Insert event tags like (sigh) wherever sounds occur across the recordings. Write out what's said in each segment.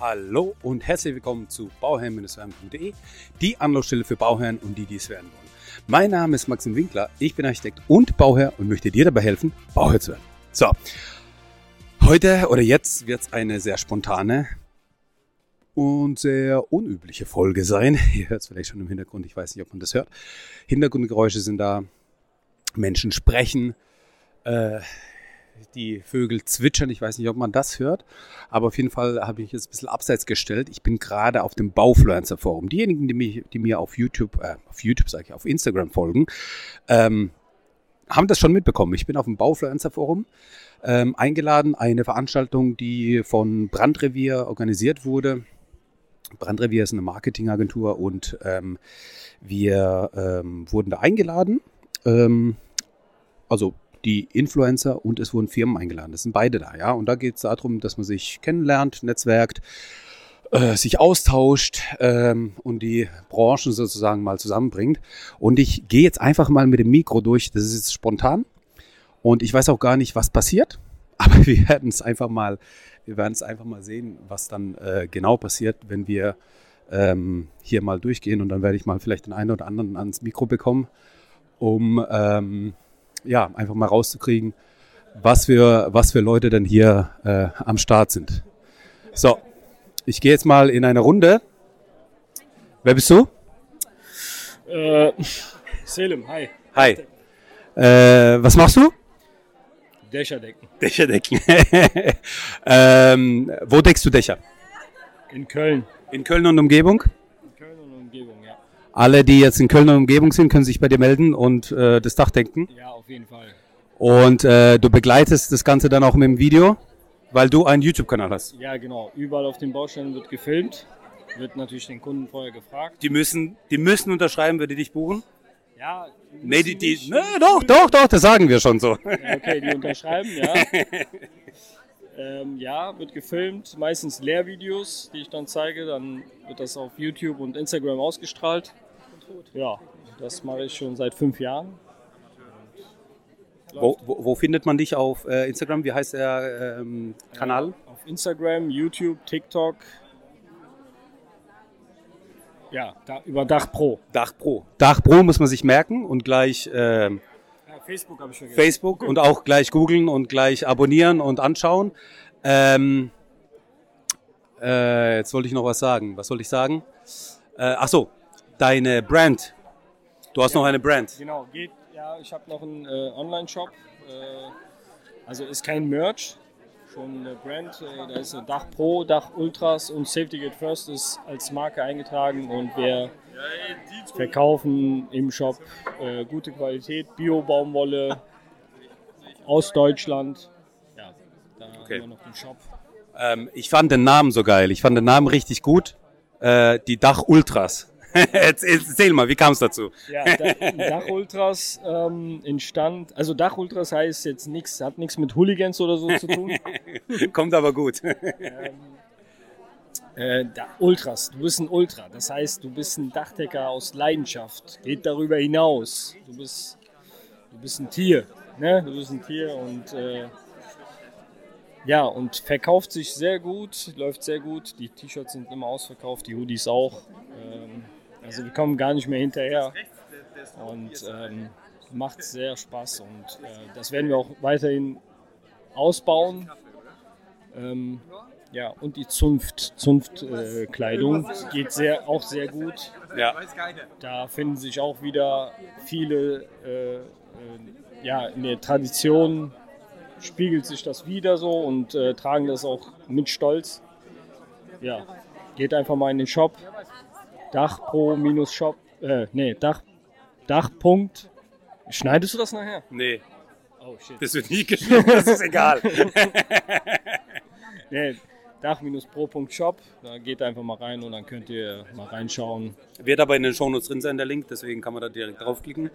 Hallo und herzlich willkommen zu bauherrn-werden.de, die Anlaufstelle für Bauherren und die, die es werden wollen. Mein Name ist Maxim Winkler, ich bin Architekt und Bauherr und möchte dir dabei helfen, Bauherr zu werden. So, heute oder jetzt wird es eine sehr spontane und sehr unübliche Folge sein. (laughs) Ihr hört es vielleicht schon im Hintergrund, ich weiß nicht, ob man das hört. Hintergrundgeräusche sind da, Menschen sprechen, äh, die Vögel zwitschern. Ich weiß nicht, ob man das hört, aber auf jeden Fall habe ich jetzt ein bisschen abseits gestellt. Ich bin gerade auf dem Baufluencer Forum. Diejenigen, die, mich, die mir auf YouTube, äh, auf YouTube sage ich, auf Instagram folgen, ähm, haben das schon mitbekommen. Ich bin auf dem Baufluencer Forum ähm, eingeladen, eine Veranstaltung, die von Brandrevier organisiert wurde. Brandrevier ist eine Marketingagentur und ähm, wir ähm, wurden da eingeladen. Ähm, also die Influencer und es wurden Firmen eingeladen. Das sind beide da, ja. Und da geht es darum, dass man sich kennenlernt, netzwerkt, äh, sich austauscht ähm, und die Branchen sozusagen mal zusammenbringt. Und ich gehe jetzt einfach mal mit dem Mikro durch. Das ist jetzt spontan. Und ich weiß auch gar nicht, was passiert. (laughs) Aber wir werden es einfach mal, wir werden es einfach mal sehen, was dann äh, genau passiert, wenn wir ähm, hier mal durchgehen. Und dann werde ich mal vielleicht den einen oder anderen ans Mikro bekommen, um ähm, ja, einfach mal rauszukriegen, was für, was für Leute denn hier äh, am Start sind. So, ich gehe jetzt mal in eine Runde. Wer bist du? Äh, Selim, hi. Hi. Äh, was machst du? Dächerdecken. Dächerdecken. (laughs) ähm, wo deckst du Dächer? In Köln. In Köln und Umgebung? In Köln und Umgebung, ja. Alle, die jetzt in Köln und Umgebung sind, können sich bei dir melden und äh, das Dach denken. Ja, auf jeden Fall. Und äh, du begleitest das Ganze dann auch mit dem Video, weil du einen YouTube-Kanal hast. Ja, genau. Überall auf den Baustellen wird gefilmt. Wird natürlich den Kunden vorher gefragt. Die müssen, die müssen unterschreiben, würde die dich buchen? Ja, Nee, die, die, nee, doch, doch, doch, das sagen wir schon so. Okay, die unterschreiben, ja. (laughs) ähm, ja, wird gefilmt, meistens Lehrvideos, die ich dann zeige. Dann wird das auf YouTube und Instagram ausgestrahlt. Ja, das mache ich schon seit fünf Jahren. Wo, wo, wo findet man dich auf äh, Instagram? Wie heißt der ähm, Kanal? Auf Instagram, YouTube, TikTok. Ja, da, über Dach Pro. Dach Pro. Dach Pro muss man sich merken und gleich ähm, Ja, Facebook habe ich vergessen. Facebook und auch gleich googeln und gleich abonnieren und anschauen. Ähm, äh, jetzt wollte ich noch was sagen. Was wollte ich sagen? Äh, ach so, deine Brand. Du hast noch eine Brand. Genau, geht. Ja, ich habe noch einen äh, Online-Shop. Äh, also ist kein Merch, schon eine Brand. Äh, da ist Dach Pro, Dach Ultras und Safety Gate First ist als Marke eingetragen und wir verkaufen im Shop äh, gute Qualität, Bio-Baumwolle aus Deutschland. Ja, da Okay. haben wir noch den Shop. Ähm, ich fand den Namen so geil. Ich fand den Namen richtig gut. Äh, die Dach Ultras. (laughs) erzähl, mal, wie kam es dazu? Ja, Da- Dach Ultras ähm, entstand, also Dach Ultras heißt jetzt nichts, hat nichts mit Hooligans oder so zu tun. (laughs) Kommt aber gut. Äh, da, Ultras, du bist ein Ultra. Das heißt, du bist ein Dachdecker aus Leidenschaft. Geht darüber hinaus. Du bist, du bist ein Tier. Ne? Du bist ein Tier und äh, ja, und verkauft sich sehr gut, läuft sehr gut. Die T-Shirts sind immer ausverkauft, die Hoodies auch. Ähm, also wir kommen gar nicht mehr hinterher. Und ähm, macht sehr Spaß und äh, das werden wir auch weiterhin ausbauen. Ähm, ja, und die Zunft, Zunftkleidung äh, geht sehr, auch sehr gut. Ja. Da finden sich auch wieder viele, äh, äh, ja, in der Tradition spiegelt sich das wieder so und äh, tragen das auch mit Stolz. Ja, geht einfach mal in den Shop. Dachpro-Shop, äh, nee, Dach, Dachpunkt. Schneidest du das nachher? Nee, Oh shit. das wird nie geschrieben, das ist egal. (laughs) Nee, Dach-pro.shop, da geht einfach mal rein und dann könnt ihr mal reinschauen. Wird aber in den Shownotes drin sein, der Link, deswegen kann man da direkt draufklicken.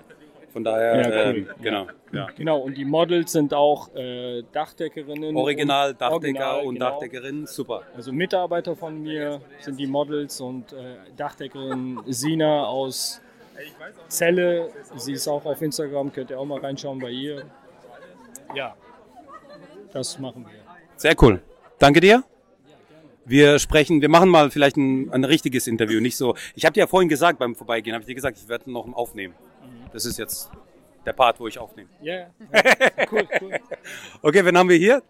Von daher, Ja, cool. ähm, genau. Ja. Genau, und die Models sind auch äh, Dachdeckerinnen. Original, und- Dachdecker Original, und genau. Dachdeckerinnen, super. Also Mitarbeiter von mir sind die Models und äh, Dachdeckerin Sina aus Celle. Sie ist auch auf Instagram, könnt ihr auch mal reinschauen bei ihr. Ja, das machen wir. Sehr cool. Danke dir. Wir sprechen, wir machen mal vielleicht ein, ein richtiges Interview, nicht so. Ich habe dir ja vorhin gesagt beim Vorbeigehen, habe ich dir gesagt, ich werde noch aufnehmen. Das ist jetzt der Part, wo ich aufnehme. Ja, yeah. cool, cool. (laughs) Okay, wen haben wir hier?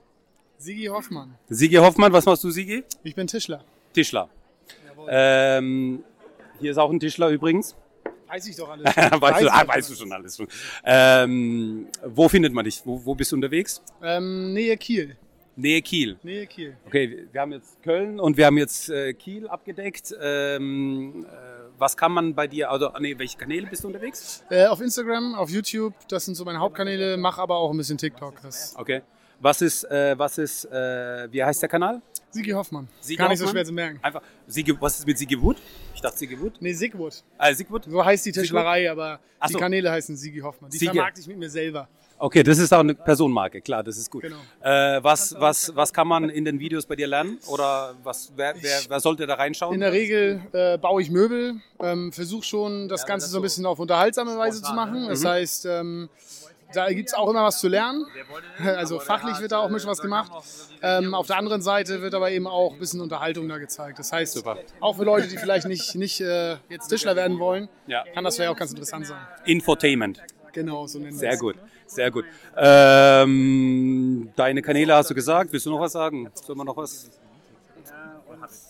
Sigi Hoffmann. Sigi Hoffmann, was machst du, Sigi? Ich bin Tischler. Tischler. Ähm, hier ist auch ein Tischler übrigens. Weiß ich doch alles. weißt, Weiß du, ah, weißt du schon alles schon. Ähm, wo findet man dich? Wo, wo bist du unterwegs? Ähm, Nähe Kiel. Nähe Kiel. Nähe Kiel. Okay, wir haben jetzt Köln und wir haben jetzt äh, Kiel abgedeckt. Ähm, äh, was kann man bei dir, also, nee, welche Kanäle bist du unterwegs? Äh, auf Instagram, auf YouTube, das sind so meine Hauptkanäle, mache aber auch ein bisschen TikTok. Okay. Was ist, äh, was ist, äh, wie heißt der Kanal? Sigi Hoffmann. Sigi Gar nicht so Hoffmann? schwer zu merken. Einfach, Siege, was ist mit Sigi Wood? Ich dachte Sigi Wood. Nee, Sigwood. Ah, Sigwood? So heißt die Tischlerei, aber Ach die so. Kanäle heißen Sigi Hoffmann. Die Siege. vermarkte ich mit mir selber. Okay, das ist auch eine Personenmarke, klar, das ist gut. Genau. Äh, was, was, was kann man in den Videos bei dir lernen? Oder was, wer, wer, wer sollte da reinschauen? In der Regel äh, baue ich Möbel, ähm, versuche schon das Ganze so ein bisschen auf unterhaltsame Weise zu machen. Das heißt, ähm, da gibt es auch immer was zu lernen. (laughs) Also fachlich wird da auch ein bisschen was gemacht. Ähm, auf der anderen Seite wird aber eben auch ein bisschen Unterhaltung da gezeigt. Das heißt, Super. auch für Leute, die vielleicht nicht, nicht äh, jetzt Tischler werden wollen, Ja. kann das vielleicht auch ganz interessant sein. Infotainment. Genau, so nennen wir Sehr es. gut, sehr gut. Ähm, deine Kanäle hast du gesagt. Willst du noch was sagen? Sollen wir noch was?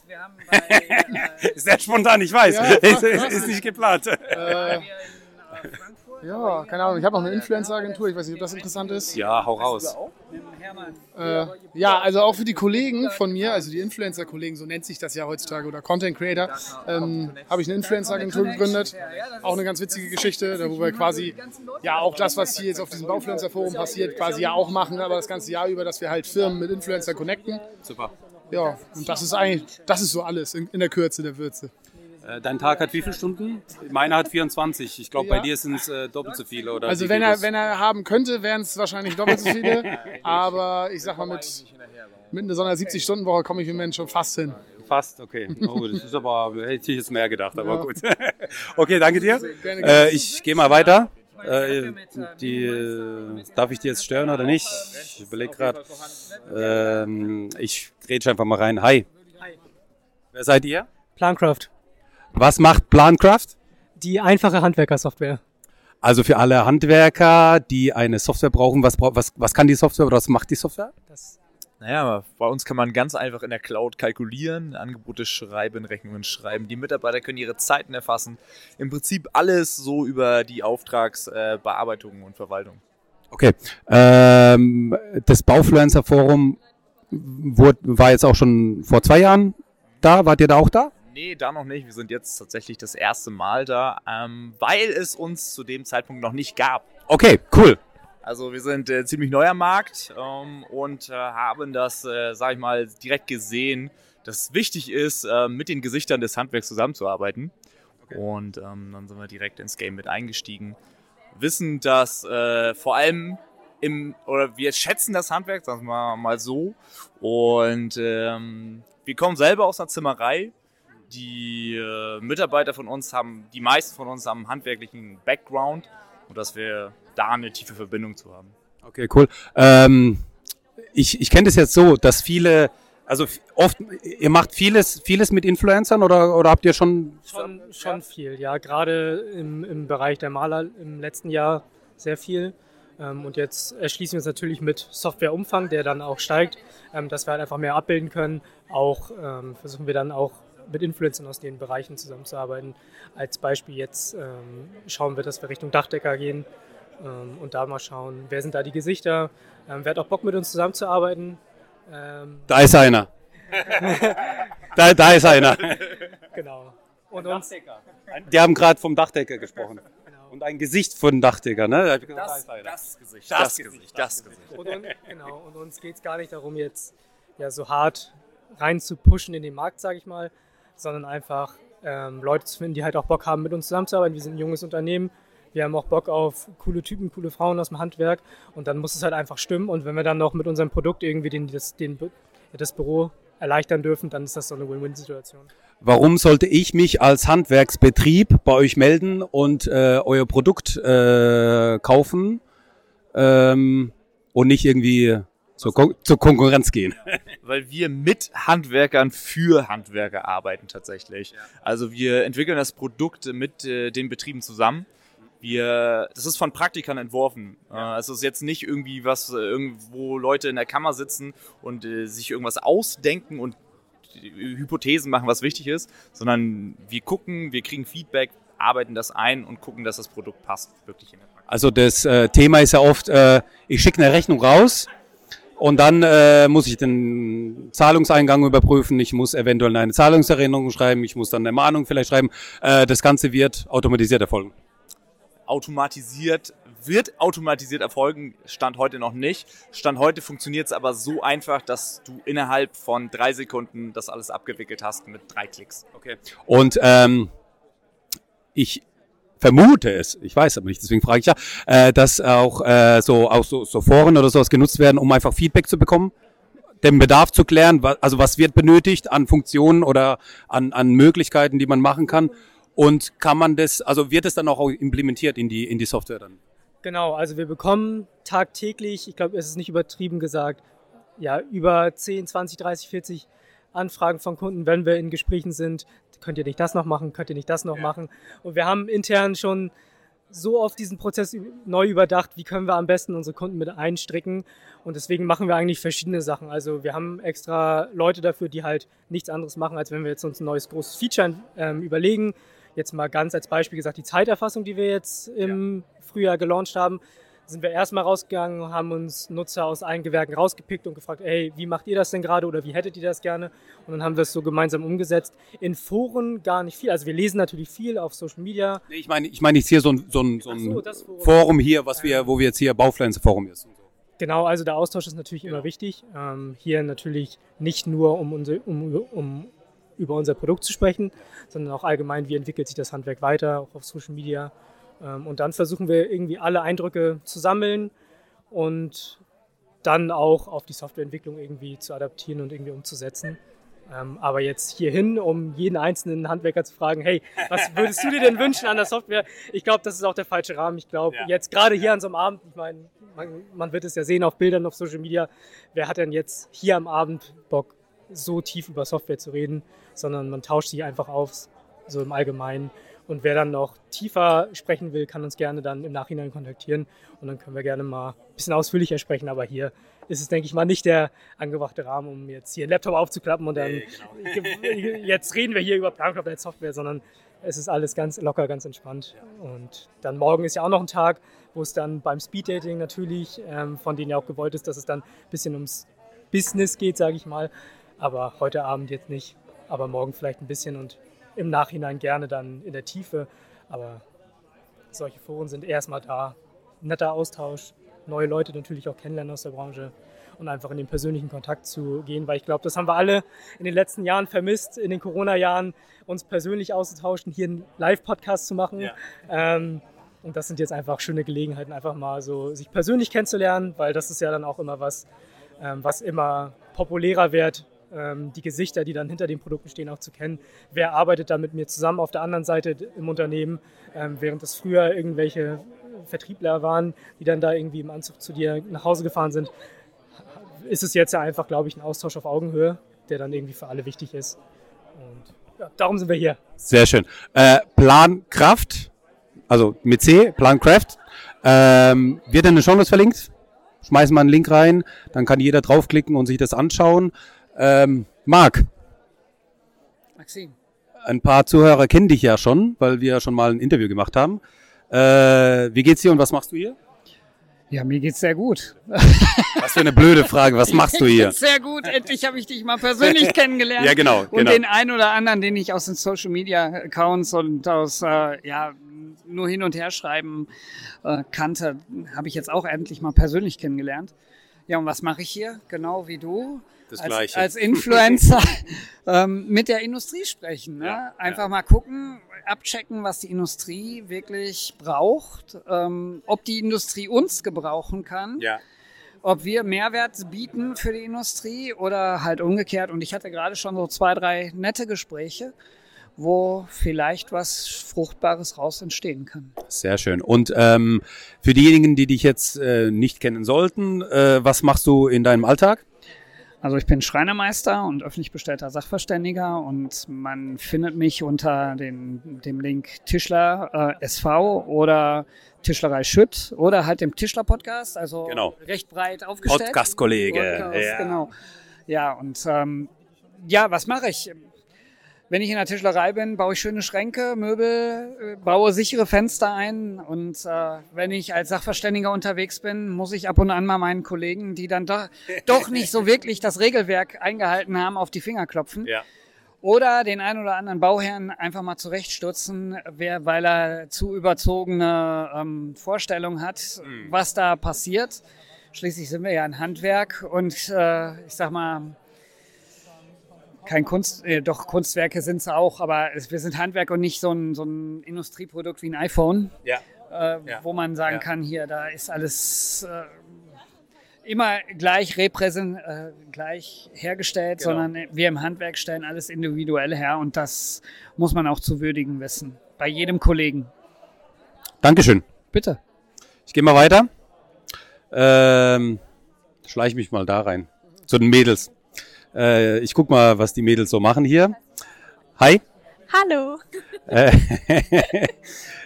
Wir haben bei, äh, (laughs) Sehr spontan, ich weiß. Ja, (laughs) ist, ist, nicht geplant. Äh, ja, keine Ahnung. Ich habe noch eine Influencer-Agentur. Ich weiß nicht, ob das interessant ist. Ja, hau raus. Äh, ja, also auch für die Kollegen von mir, also die Influencer-Kollegen, so nennt sich das ja heutzutage, oder Content Creator, ähm, habe ich eine Influencer-Agentur gegründet. Auch eine ganz witzige Geschichte, da wo wir quasi ja auch das, was hier jetzt auf diesem Baufluencer-Forum passiert, quasi ja auch machen, aber das ganze Jahr über, dass wir halt Firmen mit Influencer connecten. Super. Ja, und das ist eigentlich, das ist so alles in, in der Kürze der Würze. Äh, Dein Tag hat wie viele Stunden? Meiner hat 24. Ich glaube, bei Ja. dir sind es äh, doppelt so viele. Oder Also die wenn er, wenn er haben könnte, wären es wahrscheinlich doppelt so viele, (laughs) aber ich sag mal, mit, mit einer so einer 70-Stunden-Woche komme ich im Moment schon fast hin. Fast, okay. Oh, das ist aber, hätte ich jetzt mehr gedacht, aber Ja. gut. (laughs) okay, danke dir. Gerne, Äh, ich gehe mal weiter. Äh, die, äh, darf ich dir jetzt stören oder nicht? Ich überlege gerade. Ähm, ich grätsche einfach mal rein. Hi. Wer seid ihr? Plancraft, Was macht Plancraft? die einfache Handwerkersoftware. Also für alle Handwerker, die eine Software brauchen, was, was, was kann die Software oder was macht die Software? Das, Naja, bei uns kann man ganz einfach in der Cloud kalkulieren, Angebote schreiben, Rechnungen schreiben. Die Mitarbeiter können ihre Zeiten erfassen. Im Prinzip alles so über die Auftragsbearbeitung Bearbeitung und Verwaltung. Okay. Ähm, das Baufluencer Forum wurde, war jetzt auch schon vor zwei Jahren da. Wart ihr da auch da? Nee, da noch nicht. Wir sind jetzt tatsächlich das erste Mal da, ähm, weil es uns zu dem Zeitpunkt noch nicht gab. Okay, cool. Also wir sind äh, ziemlich neu am Markt ähm, und äh, haben das, äh, sag ich mal, direkt gesehen, dass es wichtig ist, äh, mit den Gesichtern des Handwerks zusammenzuarbeiten. Und ähm, dann sind wir direkt ins Game mit eingestiegen. Wissen, dass äh, vor allem im, oder wir schätzen das Handwerk, sagen wir mal, mal so. Und ähm, wir kommen selber aus einer Zimmerei. Die äh, Mitarbeiter von uns haben, die meisten von uns haben einen handwerklichen Background und dass wir da eine tiefe Verbindung zu haben. Okay, cool. Ähm, ich ich kenne das jetzt so, dass viele, also oft, ihr macht vieles, vieles mit Influencern oder, oder habt ihr schon schon, schon viel, ja. Gerade im, im Bereich der Maler im letzten Jahr sehr viel. Ähm, und jetzt erschließen wir uns natürlich mit Softwareumfang, der dann auch steigt, ähm, dass wir halt einfach mehr abbilden können. Auch ähm, versuchen wir dann auch mit Influencern aus den Bereichen zusammenzuarbeiten. Als Beispiel jetzt ähm, schauen wir, dass wir Richtung Dachdecker gehen ähm, und da mal schauen, wer sind da die Gesichter, ähm, wer hat auch Bock mit uns zusammenzuarbeiten. Ähm, Da ist einer. (laughs) da, da ist einer. genau. Und uns, Die haben gerade vom Dachdecker gesprochen. genau. Und ein Gesicht von Dachdecker, ne? Da hab ich gesagt, da ist einer. das Gesicht, Das das, Gesicht, Gesicht, das Gesicht. Und, un- genau, und uns geht es gar nicht darum, jetzt ja, so hart rein zu pushen in den Markt, sage ich mal, sondern einfach ähm, Leute zu finden, die halt auch Bock haben, mit uns zusammenzuarbeiten. Wir sind ein junges Unternehmen, wir haben auch Bock auf coole Typen, coole Frauen aus dem Handwerk und dann muss es halt einfach stimmen. Und wenn wir dann noch mit unserem Produkt irgendwie den, das, den, das Büro erleichtern dürfen, dann ist das so eine Win-Win-Situation. Warum sollte ich mich als Handwerksbetrieb bei euch melden und äh, euer Produkt äh, kaufen ähm, und nicht irgendwie zur, Kon zur Konkurrenz gehen? (laughs) weil wir mit Handwerkern für Handwerker arbeiten tatsächlich. Also wir entwickeln das Produkt mit äh, den Betrieben zusammen. Wir, das ist von Praktikern entworfen. Äh, es ist jetzt nicht irgendwie was, äh, irgendwo Leute in der Kammer sitzen und äh, sich irgendwas ausdenken und Hypothesen machen, was wichtig ist, sondern wir gucken, wir kriegen Feedback, arbeiten das ein und gucken, dass das Produkt passt, wirklich in der Praxis. Also das äh, Thema ist ja oft, äh, ich schicke eine Rechnung raus und dann äh, muss ich den Zahlungseingang überprüfen, ich muss eventuell eine Zahlungserinnerung schreiben, ich muss dann eine Mahnung vielleicht schreiben. Äh, das Ganze wird automatisiert erfolgen. automatisiert, wird automatisiert erfolgen, Stand heute noch nicht. Stand heute funktioniert es aber so einfach, dass du innerhalb von drei Sekunden das alles abgewickelt hast mit drei Klicks. Okay. Und ähm, ich vermute es, ich weiß aber nicht, deswegen frage ich ja, äh, dass auch äh, so auch so, so Foren oder sowas genutzt werden, um einfach Feedback zu bekommen, den Bedarf zu klären, wa- also was wird benötigt an Funktionen oder an, an Möglichkeiten, die man machen kann. Und kann man das, also wird es dann auch implementiert in die, in die Software dann? Genau, also wir bekommen tagtäglich, ich glaube, es ist nicht übertrieben gesagt, ja, über 10, 20, 30, 40 Anfragen von Kunden, wenn wir in Gesprächen sind, könnt ihr nicht das noch machen, könnt ihr nicht das noch machen. Und wir haben intern schon so oft diesen Prozess neu überdacht, wie können wir am besten unsere Kunden mit einstricken. Und deswegen machen wir eigentlich verschiedene Sachen. Also wir haben extra Leute dafür, die halt nichts anderes machen, als wenn wir jetzt uns ein neues großes Feature ähm, überlegen. Jetzt mal ganz als Beispiel gesagt, die Zeiterfassung, die wir jetzt im Frühjahr gelauncht haben, sind wir erstmal rausgegangen, haben uns Nutzer aus allen Gewerken rausgepickt und gefragt, hey, wie macht ihr das denn gerade oder wie hättet ihr das gerne? Und dann haben wir es so gemeinsam umgesetzt. In Foren gar nicht viel. Also wir lesen natürlich viel auf Social Media. Nee, ich meine, ich meine jetzt hier so ein, so ein, so ein so, Forum. Forum hier, was wir, wo wir jetzt hier Baufluencer Forum ist. Genau, also der Austausch ist natürlich immer wichtig. Ähm, hier natürlich nicht nur, um, unser, um, um über unser Produkt zu sprechen, sondern auch allgemein, wie entwickelt sich das Handwerk weiter, auch auf Social Media. Ähm, und dann versuchen wir irgendwie alle Eindrücke zu sammeln und dann auch auf die Softwareentwicklung irgendwie zu adaptieren und irgendwie umzusetzen. Ähm, aber jetzt hierhin, um jeden einzelnen Handwerker zu fragen, hey, was (laughs) würdest du dir denn wünschen an der Software? Ich glaube, das ist auch der falsche Rahmen. Ich glaube, Ja. jetzt gerade hier an so einem Abend, ich meine, man, man wird es ja sehen auf Bildern auf Social Media, wer hat denn jetzt hier am Abend Bock, so tief über Software zu reden, sondern man tauscht sich einfach auf, so im Allgemeinen. Und wer dann noch tiefer sprechen will, kann uns gerne dann im Nachhinein kontaktieren und dann können wir gerne mal ein bisschen ausführlicher sprechen. Aber hier ist es, denke ich mal, nicht der angebrachte Rahmen, um jetzt hier einen Laptop aufzuklappen und dann ge- (laughs) jetzt reden wir hier über Plankraft Software, sondern es ist alles ganz locker, ganz entspannt. Und dann morgen ist ja auch noch ein Tag, wo es dann beim Speeddating natürlich, ähm, von denen ja auch gewollt ist, dass es dann ein bisschen ums Business geht, sage ich mal. Aber heute Abend jetzt nicht, aber morgen vielleicht ein bisschen und im Nachhinein gerne dann in der Tiefe. Aber solche Foren sind erstmal da. Netter Austausch, neue Leute natürlich auch kennenlernen aus der Branche und einfach in den persönlichen Kontakt zu gehen, weil ich glaube, das haben wir alle in den letzten Jahren vermisst, in den Corona-Jahren uns persönlich auszutauschen, hier einen Live-Podcast zu machen. Ja. Ähm, und das sind jetzt einfach schöne Gelegenheiten, einfach mal so sich persönlich kennenzulernen, weil das ist ja dann auch immer was, ähm, was immer populärer wird, die Gesichter, die dann hinter den Produkten stehen, auch zu kennen. Wer arbeitet da mit mir zusammen auf der anderen Seite im Unternehmen, ähm, während es früher irgendwelche Vertriebler waren, die dann da irgendwie im Anzug zu dir nach Hause gefahren sind, ist es jetzt ja einfach, glaube ich, ein Austausch auf Augenhöhe, der dann irgendwie für alle wichtig ist. Und ja, darum sind wir hier. Sehr schön. Äh, Plankraft, also mit C, Plankraft, ähm, wird in den Shownotes verlinkt. Schmeißen wir einen Link rein, dann kann jeder draufklicken und sich das anschauen. Ähm, Marc, Maxim. ein paar Zuhörer kennen dich ja schon, weil wir schon mal ein Interview gemacht haben. Äh, wie geht's dir und was machst du hier? Ja, mir geht's sehr gut. Was für eine blöde Frage, was machst du hier? (laughs) sehr gut. Endlich habe ich dich mal persönlich (laughs) kennengelernt. Ja, genau, Und genau. den einen oder anderen, den ich aus den Social Media Accounts und aus äh, ja nur hin und her schreiben äh, kannte, habe ich jetzt auch endlich mal persönlich kennengelernt. Ja, und was mache ich hier? Genau wie du. Das als, Gleiche. als Influencer (laughs) ähm, mit der Industrie sprechen. Ne? Ja, Einfach mal gucken, abchecken, was die Industrie wirklich braucht, ähm, ob die Industrie uns gebrauchen kann Ja. ob wir Mehrwert bieten für die Industrie oder halt umgekehrt. Und ich hatte gerade schon so zwei, drei nette Gespräche, wo vielleicht was Fruchtbares raus entstehen kann. Sehr schön. Und ähm, für diejenigen, die dich jetzt äh, nicht kennen sollten, äh, was machst du in deinem Alltag? Also ich bin Schreinermeister und öffentlich bestellter Sachverständiger und man findet mich unter den, dem Link Tischler äh, SV oder Tischlerei Schütt oder halt dem Tischler-Podcast, also Genau. recht breit aufgestellt. Podcast-Kollege. Podcast, Ja. Genau. Ja, und ähm, ja, was mache ich? Wenn ich in der Tischlerei bin, baue ich schöne Schränke, Möbel, äh, baue sichere Fenster ein und äh, wenn ich als Sachverständiger unterwegs bin, muss ich ab und an mal meinen Kollegen, die dann doch, doch nicht so wirklich das Regelwerk eingehalten haben, auf die Finger klopfen. Ja. Oder den einen oder anderen Bauherrn einfach mal zurechtstutzen, wer, weil er zu überzogene ähm, Vorstellungen hat, was da passiert. Schließlich sind wir ja ein Handwerk und äh, ich sag mal, kein Kunst, äh, doch Kunstwerke sind es auch, aber es, wir sind Handwerk und nicht so ein, so ein Industrieprodukt wie ein iPhone, Ja. äh, Ja. wo man sagen Ja. kann, hier, da ist alles äh, immer gleich repräsent, äh, gleich hergestellt, Genau. sondern wir im Handwerk stellen alles individuell her und das muss man auch zu würdigen wissen. Bei jedem Kollegen. Dankeschön. Bitte. Ich gehe mal weiter. Ähm, schleich mich mal da rein. Zu den Mädels. Äh, ich guck mal, was die Mädels so machen hier. Hi. Hallo. Äh,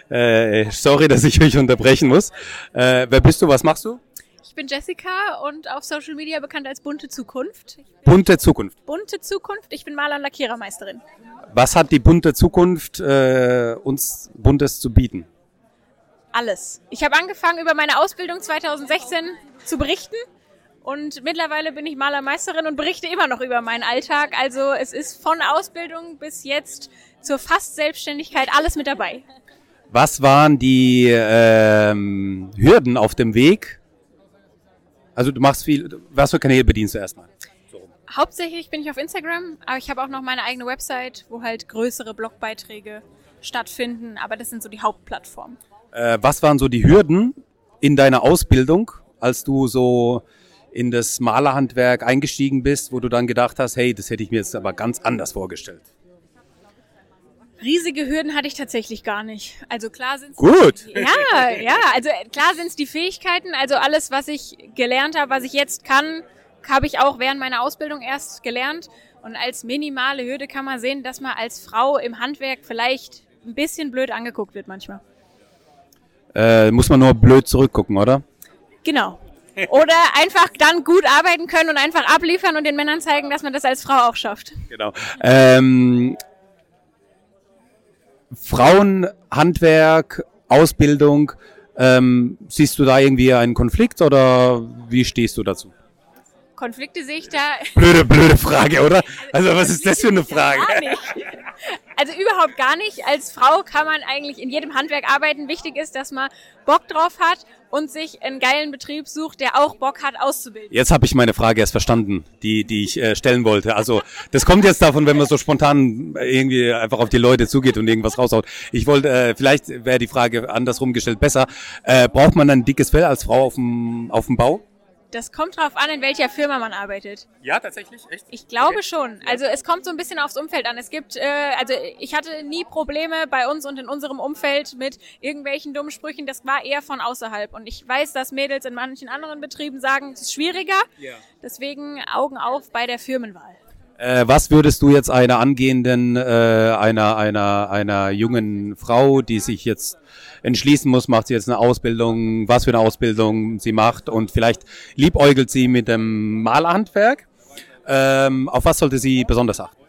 (laughs) äh, sorry, dass ich euch unterbrechen muss. Äh, wer bist du? Was machst du? Ich bin Jessica und auf Social Media bekannt als Bunte Zukunft. Bunte Zukunft. Bunte Zukunft, ich bin Maler- und Lackierermeisterin. Was hat die bunte Zukunft äh, uns Buntes zu bieten? Alles. Ich habe angefangen, über meine Ausbildung 2016 zu berichten und mittlerweile bin ich Malermeisterin und berichte immer noch über meinen Alltag. Also es ist von Ausbildung bis jetzt zur fast Selbstständigkeit alles mit dabei. Was waren die ähm, Hürden auf dem Weg? Also du machst viel, was für Kanäle bedienst du erstmal? Hauptsächlich bin ich auf Instagram, aber ich habe auch noch meine eigene Website, wo halt größere Blogbeiträge stattfinden. Aber das sind so die Hauptplattformen. Äh, was waren so die Hürden in deiner Ausbildung, als du so in das Malerhandwerk eingestiegen bist, wo du dann gedacht hast, hey, das hätte ich mir jetzt aber ganz anders vorgestellt? Riesige Hürden hatte ich tatsächlich gar nicht. Also klar sind Gut. Ja, ja, also klar sind es die Fähigkeiten. Also alles, was ich gelernt habe, was ich jetzt kann, habe ich auch während meiner Ausbildung erst gelernt. Und als minimale Hürde kann man sehen, dass man als Frau im Handwerk vielleicht ein bisschen blöd angeguckt wird manchmal. Äh, muss man nur blöd zurückgucken, oder? Genau. Oder einfach dann gut arbeiten können und einfach abliefern und den Männern zeigen, dass man das als Frau auch schafft. Genau. Ähm, Frauenhandwerk, Ausbildung, ähm, siehst du da irgendwie einen Konflikt oder wie stehst du dazu? Konflikte sehe ich da Blöde, blöde Frage, oder? Also was ist das für eine Frage? Gar nicht. Also überhaupt gar nicht. Als Frau kann man eigentlich in jedem Handwerk arbeiten. Wichtig ist, dass man Bock drauf hat und sich einen geilen Betrieb sucht, der auch Bock hat auszubilden. Jetzt habe ich meine Frage erst verstanden, die, die ich äh, stellen wollte. Also das kommt jetzt davon, wenn man so spontan irgendwie einfach auf die Leute zugeht und irgendwas raushaut. Ich wollte, äh, vielleicht wäre die Frage andersrum gestellt besser. Äh, braucht man ein dickes Fell als Frau auf dem, auf dem Bau? Das kommt drauf an, in welcher Firma man arbeitet. Ja, tatsächlich, echt? Ich glaube schon. Also es kommt so ein bisschen aufs Umfeld an. Es gibt, äh, also ich hatte nie Probleme bei uns und in unserem Umfeld mit irgendwelchen dummen Sprüchen. Das war eher von außerhalb. Und ich weiß, dass Mädels in manchen anderen Betrieben sagen, es ist schwieriger. Ja. Deswegen Augen auf bei der Firmenwahl. Äh, was würdest du jetzt einer angehenden, äh, einer, einer, einer jungen Frau, die sich jetzt entschließen muss, macht sie jetzt eine Ausbildung, was für eine Ausbildung sie macht und vielleicht liebäugelt sie mit dem Malerhandwerk. Ähm, auf was sollte sie besonders achten?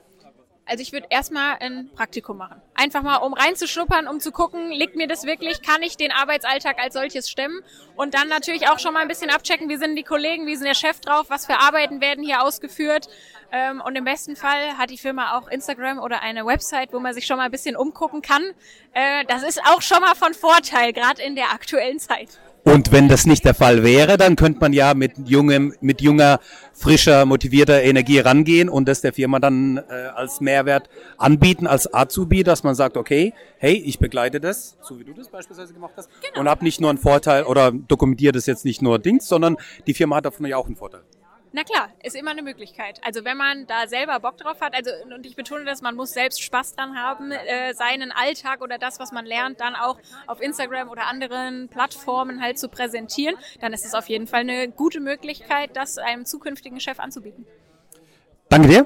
Also ich würde erstmal ein Praktikum machen. Einfach mal, um reinzuschnuppern, um zu gucken, liegt mir das wirklich, kann ich den Arbeitsalltag als solches stemmen? Und dann natürlich auch schon mal ein bisschen abchecken, wie sind die Kollegen, wie sind der Chef drauf, was für Arbeiten werden hier ausgeführt. Ähm, Und im besten Fall hat die Firma auch Instagram oder eine Website, wo man sich schon mal ein bisschen umgucken kann. Äh, Das ist auch schon mal von Vorteil, gerade in der aktuellen Zeit. Und wenn das nicht der Fall wäre, dann könnte man ja mit jungem, mit junger, frischer, motivierter Energie rangehen und das der Firma dann äh, als Mehrwert anbieten, als Azubi, dass man sagt, okay, hey, ich begleite das, so wie du das beispielsweise gemacht hast, und habe nicht nur einen Vorteil oder dokumentiere das jetzt nicht nur Dings, sondern die Firma hat davon ja auch einen Vorteil. Na klar, ist immer eine Möglichkeit. Also wenn man da selber Bock drauf hat, also und ich betone das, man muss selbst Spaß dran haben, äh, seinen Alltag oder das, was man lernt, dann auch auf Instagram oder anderen Plattformen halt zu präsentieren, dann ist es auf jeden Fall eine gute Möglichkeit, das einem zukünftigen Chef anzubieten. Danke dir.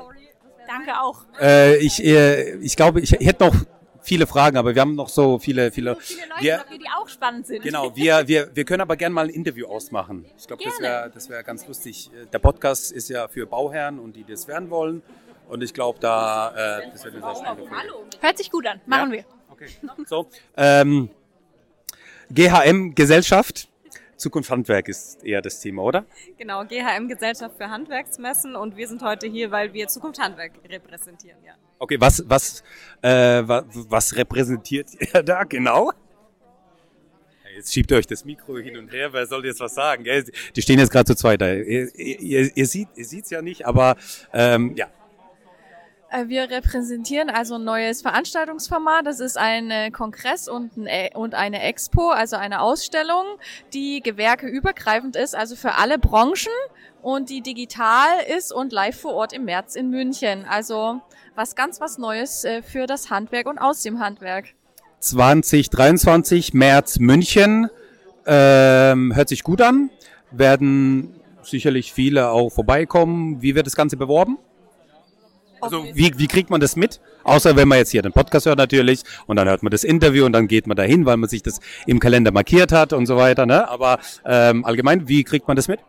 Danke auch. Äh, ich, äh, ich glaube, ich hätte noch viele Fragen, aber wir haben noch so viele, viele. Viele Leute wir, die auch spannend sind. Genau, wir, wir, wir können aber gerne mal ein Interview ausmachen. Ich glaube, das wäre das wär ganz lustig. Der Podcast ist ja für Bauherren und die das werden wollen. Und ich glaube, da äh, das wird eine sehr spannende Folge. Hört sich gut an. Machen Ja? wir. Okay. So, ähm, GHM Gesellschaft, Zukunft Handwerk ist eher das Thema, oder? Genau, GHM Gesellschaft für Handwerksmessen und wir sind heute hier, weil wir Zukunft Handwerk repräsentieren, ja. Okay, was, was, äh, was, was repräsentiert (laughs) ihr da genau? Jetzt schiebt euch das Mikro hin und her, wer soll jetzt was sagen? gell? Die stehen jetzt gerade zu zweit da. Ihr, ihr, ihr seht ihr seht's ja nicht, aber ähm, ja. Äh, Wir repräsentieren also ein neues Veranstaltungsformat. Das ist ein äh, Kongress und, ein, E- und eine Expo, also eine Ausstellung, die gewerkeübergreifend ist, also für alle Branchen und die digital ist und live vor Ort im März in München. Also was ganz was Neues äh, für das Handwerk und aus dem Handwerk. 2023, März München. Ähm, hört sich gut an. Werden sicherlich viele auch vorbeikommen. Wie wird das Ganze beworben? Also wie, wie kriegt man das mit? Außer wenn man jetzt hier den Podcast hört natürlich und dann hört man das Interview und dann geht man dahin, weil man sich das im Kalender markiert hat und so weiter. Ne? Aber ähm, allgemein, wie kriegt man das mit?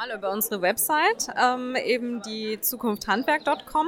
Einmal über unsere Website, ähm, eben die zukunfthandwerk.com.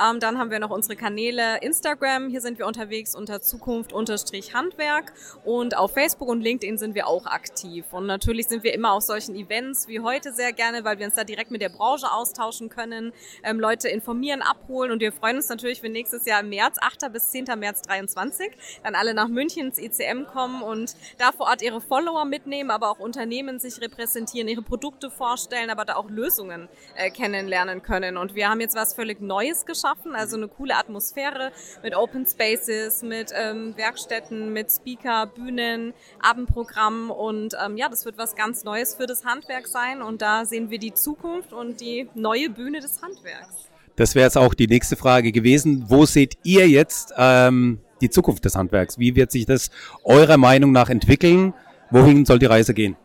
Ähm, dann haben wir noch unsere Kanäle Instagram, hier sind wir unterwegs unter Zukunft-Handwerk und auf Facebook und LinkedIn sind wir auch aktiv. Und natürlich sind wir immer auf solchen Events wie heute sehr gerne, weil wir uns da direkt mit der Branche austauschen können, ähm, Leute informieren, abholen und wir freuen uns natürlich, wenn nächstes Jahr im März, 8. bis 10. März 23, dann alle nach München ins ICM kommen und da vor Ort ihre Follower mitnehmen, aber auch Unternehmen sich repräsentieren, ihre Produkte vorstellen, aber da auch Lösungen äh, kennenlernen können. Und wir haben jetzt was völlig Neues geschaffen, also eine coole Atmosphäre mit Open Spaces, mit ähm, Werkstätten, mit Speaker, Bühnen, Abendprogramm und ähm, ja, das wird was ganz Neues für das Handwerk sein und da sehen wir die Zukunft und die neue Bühne des Handwerks. Das wäre jetzt auch die nächste Frage gewesen. Wo seht ihr jetzt ähm, die Zukunft des Handwerks? Wie wird sich das eurer Meinung nach entwickeln? Wohin soll die Reise gehen?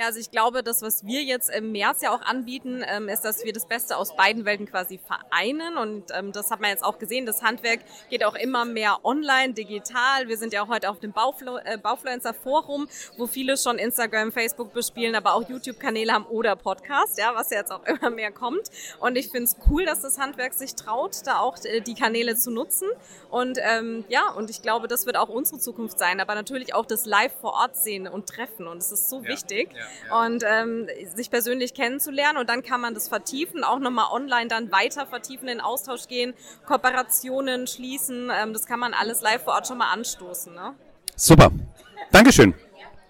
Ja, also ich glaube, das, was wir jetzt im März ja auch anbieten, ähm, ist, dass wir das Beste aus beiden Welten quasi vereinen. Und ähm, das hat man jetzt auch gesehen. Das Handwerk geht auch immer mehr online, digital. Wir sind ja auch heute auf dem Bauflo äh, Baufluencer Forum, wo viele schon Instagram, Facebook bespielen, aber auch YouTube-Kanäle haben oder Podcast, ja, was ja jetzt auch (laughs) immer mehr kommt. Und ich finde es cool, dass das Handwerk sich traut, da auch äh, die Kanäle zu nutzen. Und ähm, ja, und ich glaube, das wird auch unsere Zukunft sein. Aber natürlich auch das Live vor Ort sehen und treffen. Und es ist so wichtig und ähm, sich persönlich kennenzulernen und dann kann man das vertiefen, auch nochmal online dann weiter vertiefen, in Austausch gehen, Kooperationen schließen, ähm, das kann man alles live vor Ort schon mal anstoßen. Ne? Super. Dankeschön.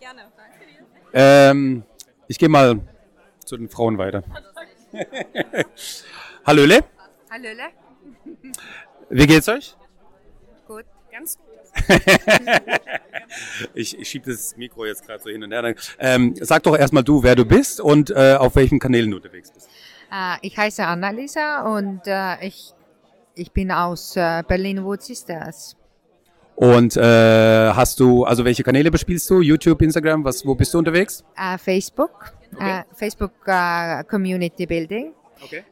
Gerne, danke dir. Ähm, ich gehe mal zu den Frauen weiter. Hallöle, Hallöle. wie geht's euch? Gut, ganz gut. (laughs) Ich, ich schiebe das Mikro jetzt gerade so hin und her. Ähm, sag doch erstmal du, wer du bist und äh, auf welchen Kanälen du unterwegs bist. Äh, ich heiße Annalisa und äh, ich, ich bin aus äh, Berlin Wood Sisters. Und äh, hast du, also welche Kanäle bespielst du? YouTube, Instagram, was, wo bist du unterwegs? Äh, Facebook, äh, Facebook Community Building, Okay.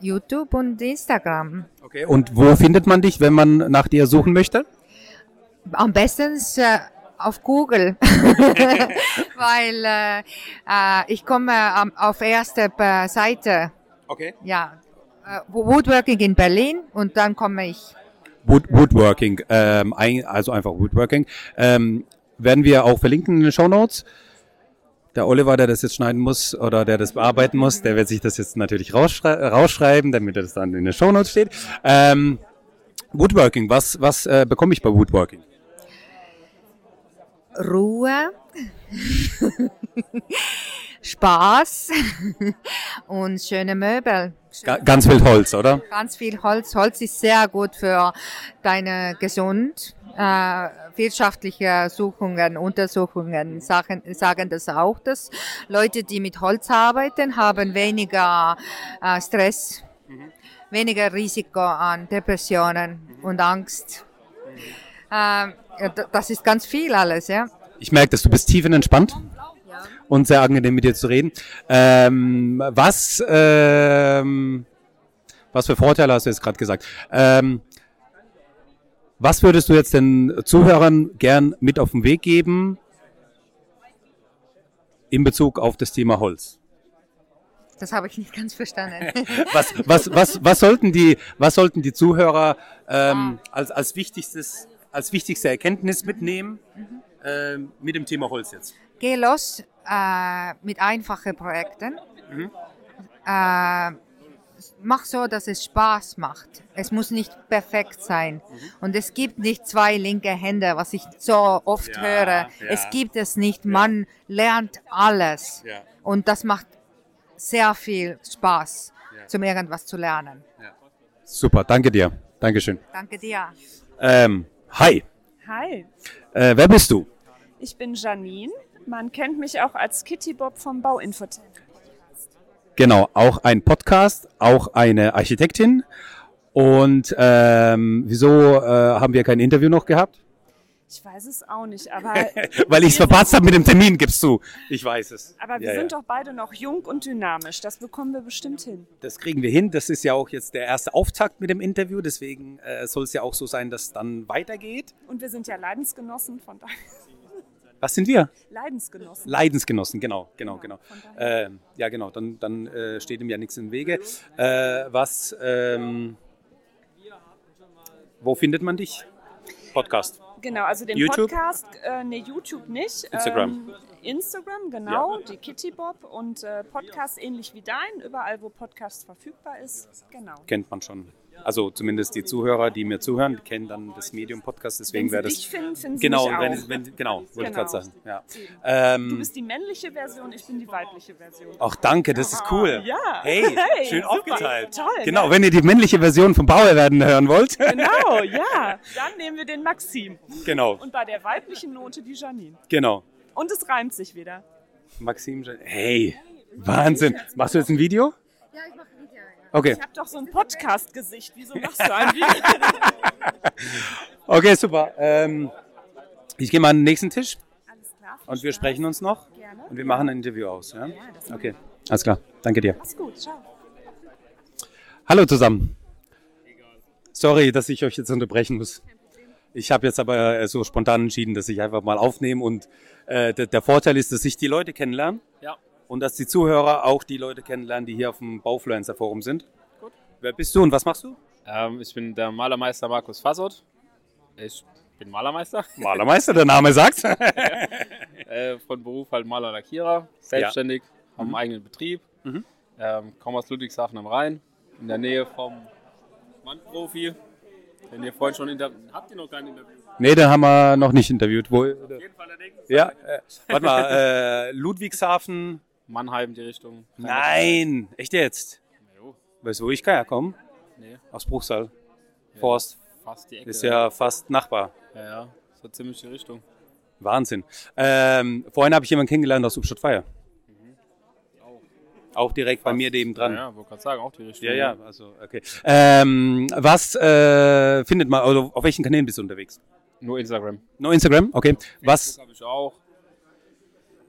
YouTube und Instagram. Okay. Und wo findet man dich, wenn man nach dir suchen möchte? Am besten äh, auf Google, (laughs) weil äh, äh, ich komme ähm, auf erste äh, Seite. Okay. Ja, äh, Woodworking in Berlin und dann komme ich. Wood, Woodworking, ähm, ein, also einfach Woodworking. Ähm, werden wir auch verlinken in den Show Notes. Der Oliver, der das jetzt schneiden muss oder der das bearbeiten muss, der wird sich das jetzt natürlich rausschrei rausschreiben, damit das dann in den Show Notes steht. Ähm, Woodworking, was, was äh, bekomme ich bei Woodworking? Ruhe, Spaß und schöne Möbel. Ga ganz viel Holz, oder? Ganz viel Holz. Holz ist sehr gut für deine Gesund. Äh, wirtschaftliche Suchungen, Untersuchungen sagen, sagen das auch, dass Leute, die mit Holz arbeiten, haben weniger äh, Stress, weniger Risiko an Depressionen und Angst. Äh, ja, d- das ist ganz viel alles, ja. Ich merke, dass du bist tiefenentspannt und sehr angenehm mit dir zu reden. Ähm, was äh, ähm, was für Vorteile hast du jetzt gerade gesagt? Ähm, was würdest du jetzt den Zuhörern gern mit auf den Weg geben in Bezug auf das Thema Holz? Das habe ich nicht ganz verstanden. (laughs) Was, was, was, was, sollten, die, was sollten die Zuhörer ähm, als, als, wichtigstes, als wichtigste Erkenntnis mitnehmen ähm, mit dem Thema Holz jetzt? Geh los äh, mit einfachen Projekten. Mhm. Äh, mach so, dass es Spaß macht. Es muss nicht perfekt sein. Und es gibt nicht zwei linke Hände, was ich so oft Ja, höre. ja. Es gibt es nicht. Man lernt alles. Ja. Und das macht sehr viel Spaß, Ja. zum irgendwas zu lernen. Super, danke dir. Dankeschön. Danke dir. Ähm, hi, Hi, äh, wer bist du? ich bin Janine. Man kennt mich auch als Kitty Bob vom Bauinfotainment. Genau, auch ein Podcast, auch eine Architektin. Und ähm, wieso äh, haben wir kein Interview noch gehabt? Ich weiß es auch nicht, (laughs) aber, Weil ich es verpasst habe mit dem Termin, gibst du. Ich weiß es. aber wir Ja, sind ja. doch beide noch jung und dynamisch. Das bekommen wir bestimmt hin. Das kriegen wir hin. Das ist ja auch jetzt der erste Auftakt mit dem Interview. Deswegen äh, soll es ja auch so sein, dass es dann weitergeht. Und wir sind ja Leidensgenossen, von daher. Was sind wir? Leidensgenossen. Leidensgenossen, genau, genau, genau. Ähm, ja, genau, dann, dann äh, steht ihm ja nichts im Wege. Äh, was, ähm, wo findet man dich? Podcast. Genau, also den YouTube? Podcast, äh, nee, YouTube nicht. Instagram. Ähm, Instagram, genau, die Kitty Bob und äh, Podcast ähnlich wie dein, überall wo Podcast verfügbar ist. Genau. Kennt man schon. Also zumindest die Zuhörer, die mir zuhören, die kennen dann das Medium Podcast, deswegen sie wäre das. dich finden, finden sie genau, mich wenn, auch. wenn, genau, wollte ich Genau. gerade sagen. Ja. Eben. du Ähm, bist die männliche Version, ich bin die weibliche Version. Ach, danke, das ist cool. Ja. Hey, (laughs) Hey, schön super. aufgeteilt. Toll, Genau, ne? wenn ihr die männliche Version vom Bauer werden hören wollt. Genau, (laughs) ja. Dann nehmen wir den Maxim. Genau. Und bei der weiblichen Note die Janine. Genau. Und es reimt sich wieder. Maxim, hey, Wahnsinn. Machst du jetzt ein Video? Ja, ich mache Video. Okay. Ich habe doch so ein Podcast-Gesicht. Wieso machst du ein Video? (laughs) Okay, super. Ähm, ich gehe mal an den nächsten Tisch. Alles klar. Und wir sprechen uns noch. Gerne. Und wir machen ein Interview aus. Ja? das machen Okay, alles klar. Danke dir. Mach's gut. Ciao. Hallo zusammen. Sorry, dass ich euch jetzt unterbrechen muss. Ich habe jetzt aber äh, so spontan entschieden, dass ich einfach mal aufnehme und äh, der, der Vorteil ist, dass ich die Leute kennenlerne Ja. Und dass die Zuhörer auch die Leute kennenlernen, die hier auf dem Baufluencer Forum sind. Wer bist du und was machst du? Ähm, ich bin der Malermeister Markus Fassot. Ich bin Malermeister. (laughs) Malermeister, der Name sagt. (laughs) äh, von Beruf halt Maler Lackierer, selbstständig, habe einen eigenen Betrieb. Mhm. Ähm, komme aus Ludwigshafen am Rhein, in der Nähe vom Mannprofi. Den ihr vorhin schon interviewt habt, ihr noch kein Interview? Nee, den haben wir noch nicht interviewt. Wo, ja, äh, warte mal, äh, Ludwigshafen. Mannheim, die Richtung. Nein, echt jetzt? Jo. Weißt du, wo ich herkomme? Nee. Aus Bruchsal. Forst. Fast die Ecke. Ist ja fast Nachbar. Ja, ja, so ziemlich die Richtung. Wahnsinn. Ähm, vorhin habe ich jemanden kennengelernt aus Ubstadt-Feier. Auch direkt bei mir neben dran. Ja, ja wollte gerade sagen, auch die Richtung. Ja, ja, also, okay. Ähm, was äh, findet man, also auf welchen Kanälen bist du unterwegs? Nur Instagram. Nur Instagram? Okay. Was? habe ich auch.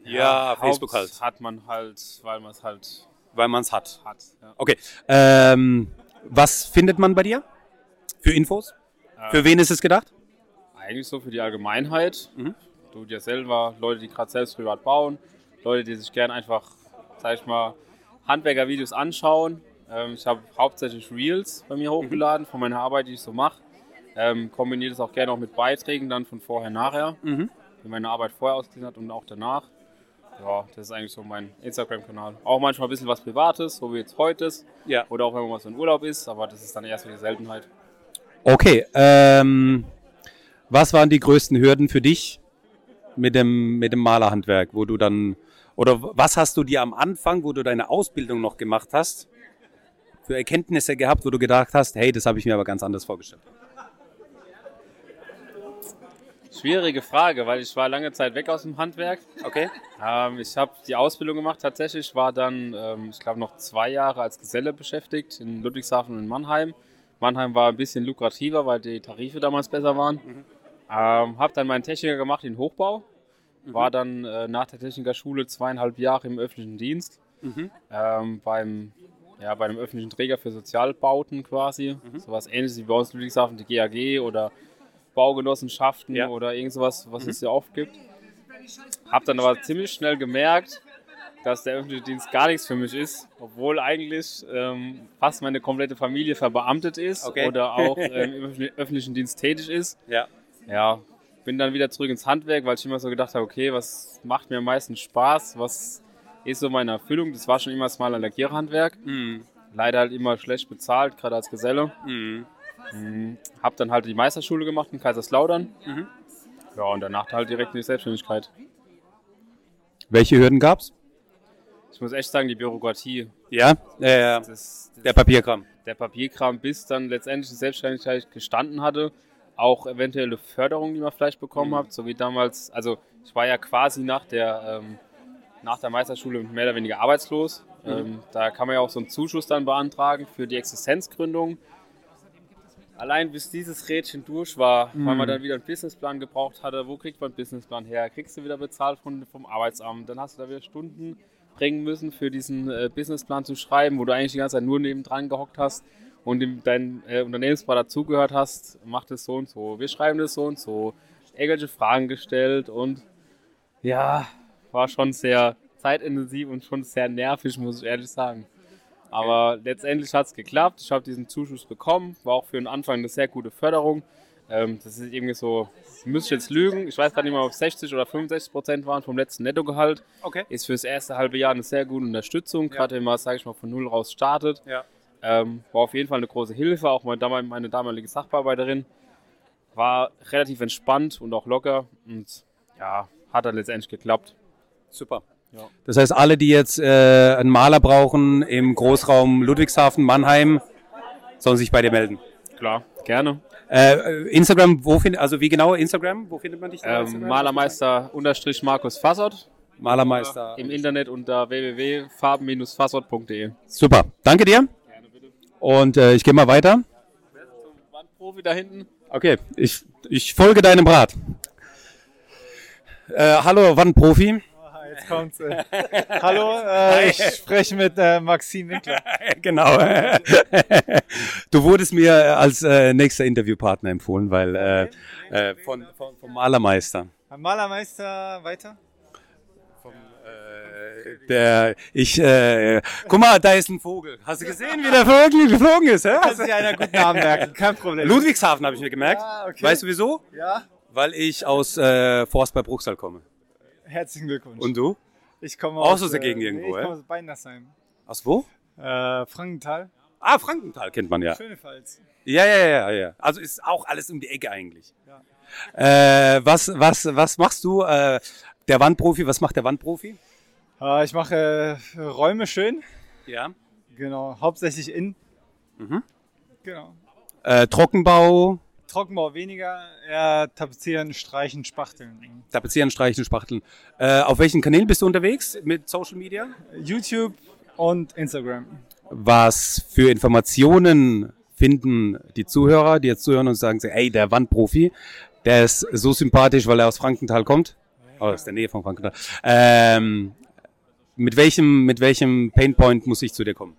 Ja, Facebook Haupt halt. Hat man halt, weil man es halt Weil man es hat. hat. Ja. Okay. Ähm, was findet man bei dir? Für Infos? Für Äh, wen ist es gedacht? Eigentlich so für die Allgemeinheit. Mhm. Du dir selber, Leute, die gerade selbst privat bauen, Leute, die sich gerne einfach, sag ich mal, Handwerkervideos anschauen. Ähm, ich habe hauptsächlich Reels bei Mhm. mir hochgeladen von meiner Arbeit, die ich so mache. Ähm, kombiniere das auch gerne auch mit Beiträgen dann von vorher, nachher, Mhm. wie meine Arbeit vorher ausgesehen hat und auch danach. Ja, das ist eigentlich so mein Instagram-Kanal. Auch manchmal ein bisschen was Privates, so wie jetzt heute ist. Ja. Oder auch wenn man mal so in Urlaub ist, aber das ist dann erst so die Seltenheit. Okay. Ähm, was waren die größten Hürden für dich mit dem, mit dem Malerhandwerk, wo du dann, oder was hast du dir am Anfang, wo du deine Ausbildung noch gemacht hast, für Erkenntnisse gehabt, wo du gedacht hast, hey, das habe ich mir aber ganz anders vorgestellt? Schwierige Frage, weil ich war lange Zeit weg aus dem Handwerk. Okay. Ähm, ich habe die Ausbildung gemacht tatsächlich, war dann, ähm, ich glaube, noch zwei Jahre als Geselle beschäftigt in Ludwigshafen und in Mannheim. Mannheim war ein bisschen lukrativer, weil die Tarife damals besser waren. Ähm, habe dann meinen Techniker gemacht in Hochbau. War dann äh, nach der Technikerschule zweieinhalb Jahre im öffentlichen Dienst. Mhm. Ähm, beim ja, bei einem öffentlichen Träger für Sozialbauten quasi. Sowas ähnliches wie bei uns in Ludwigshafen, die GAG oder Baugenossenschaften Ja. oder irgend sowas, was Mhm. es ja oft gibt. Hab dann aber ziemlich schnell gemerkt, dass der öffentliche Dienst gar nichts für mich ist, obwohl eigentlich ähm, fast meine komplette Familie verbeamtet ist Okay. oder auch (laughs) ähm, im öffentlich- öffentlichen Dienst tätig ist. Ja. Ja, bin dann wieder zurück ins Handwerk, weil ich immer so gedacht habe, okay, was macht mir am meisten Spaß, was ist so meine Erfüllung? Das war schon immer das Mal an der Handwerk. Mhm. Leider halt immer schlecht bezahlt, gerade als Geselle. Mhm. Mhm. Hab dann halt die Meisterschule gemacht in Kaiserslautern. Mhm. Ja, und danach halt direkt in die Selbstständigkeit. Welche Hürden gab's? Ich muss echt sagen, die Bürokratie. Ja, äh, Das- das- der Papierkram. Der Papierkram, bis dann letztendlich die Selbstständigkeit gestanden hatte. Auch eventuelle Förderungen, die man vielleicht bekommen Mhm. hat, so wie damals. Also, ich war ja quasi nach der, ähm, nach der Meisterschule mehr oder weniger arbeitslos. Mhm. Ähm, da kann man ja auch so einen Zuschuss dann beantragen für die Existenzgründung. Allein bis dieses Rädchen durch war, weil Mhm. man dann wieder einen Businessplan gebraucht hatte. Wo kriegt man einen Businessplan her? Kriegst du wieder bezahlt von, vom Arbeitsamt? Dann hast du da wieder Stunden bringen müssen, für diesen äh, Businessplan zu schreiben, wo du eigentlich die ganze Zeit nur nebendran gehockt hast und dem, dein äh, Unternehmenspaar dazugehört hast, macht es so und so, wir schreiben das so und so, irgendwelche Fragen gestellt und ja, war schon sehr zeitintensiv und schon sehr nervig, muss ich ehrlich sagen. Aber letztendlich hat es geklappt. Ich habe diesen Zuschuss bekommen. War auch für den Anfang eine sehr gute Förderung. Ähm, das ist irgendwie so, müsste ich jetzt lügen. Ich weiß gar nicht mal, ob es 60 oder 65 Prozent waren vom letzten Nettogehalt. Okay. Ist fürs erste halbe Jahr eine sehr gute Unterstützung. Gerade wenn man, sage ich mal, von null raus startet. Ja. Ähm, war auf jeden Fall eine große Hilfe. Auch meine, meine damalige Sachbearbeiterin war relativ entspannt und auch locker. Und ja, hat dann letztendlich geklappt. Super. Ja. Das heißt, alle, die jetzt äh, einen Maler brauchen im Großraum Ludwigshafen, Mannheim, sollen sich bei dir melden. Klar, gerne. Äh, Instagram, wo findet, also wie genau Instagram? Wo findet man dich? Ähm, Instagram? Malermeister unterstrich Markus Fassert. Malermeister. Im Internet unter www.farben-fassert.de. Super. Danke dir. Und äh, ich gehe mal weiter. Profi da hinten. Okay, ich, ich folge deinem Rat. Äh, hallo, Wandprofi. Jetzt kommt's. Äh. (laughs) Hallo, äh, ich spreche mit äh, Maxim Winkler. (laughs) genau. du wurdest mir als äh, nächster Interviewpartner empfohlen, weil äh, äh, von, von, vom Malermeister. Malermeister weiter? Der, ich, äh, guck mal, da ist ein Vogel. Hast du gesehen, wie der Vogel geflogen ist? Hä? Kann sich einer guten Namen merken, (laughs) kein Problem. Ludwigshafen habe ich mir gemerkt. Ah, okay. Weißt du wieso? Ja, Weil ich aus äh, Forst bei Bruchsal komme. Herzlichen Glückwunsch. Und du? Ich komme aus aus der äh, Gegend irgendwo, nee, Ich ja? komme aus Beinersheim. Aus wo? Äh, Frankenthal. Ah, Frankenthal kennt man ja. Schönefalls. Ja, ja, ja, ja. Also ist auch alles um die Ecke eigentlich. Äh, was, was, was machst du? Äh, der Wandprofi, was macht der Wandprofi? Äh, ich mache äh, Räume schön. Ja. Genau, hauptsächlich in. Mhm. Genau. Äh, Trockenbau, Trockenbau weniger, eher tapezieren, streichen, spachteln. Tapezieren, Streichen, Spachteln. Äh, auf welchen Kanälen bist du unterwegs mit Social Media? YouTube und Instagram. Was für Informationen finden die Zuhörer, die jetzt zuhören und sagen, ey, der Wandprofi, der ist so sympathisch, weil er aus Frankenthal kommt. Oh, aus der Nähe von Frankenthal. Ähm, mit welchem, mit welchem Painpoint muss ich zu dir kommen?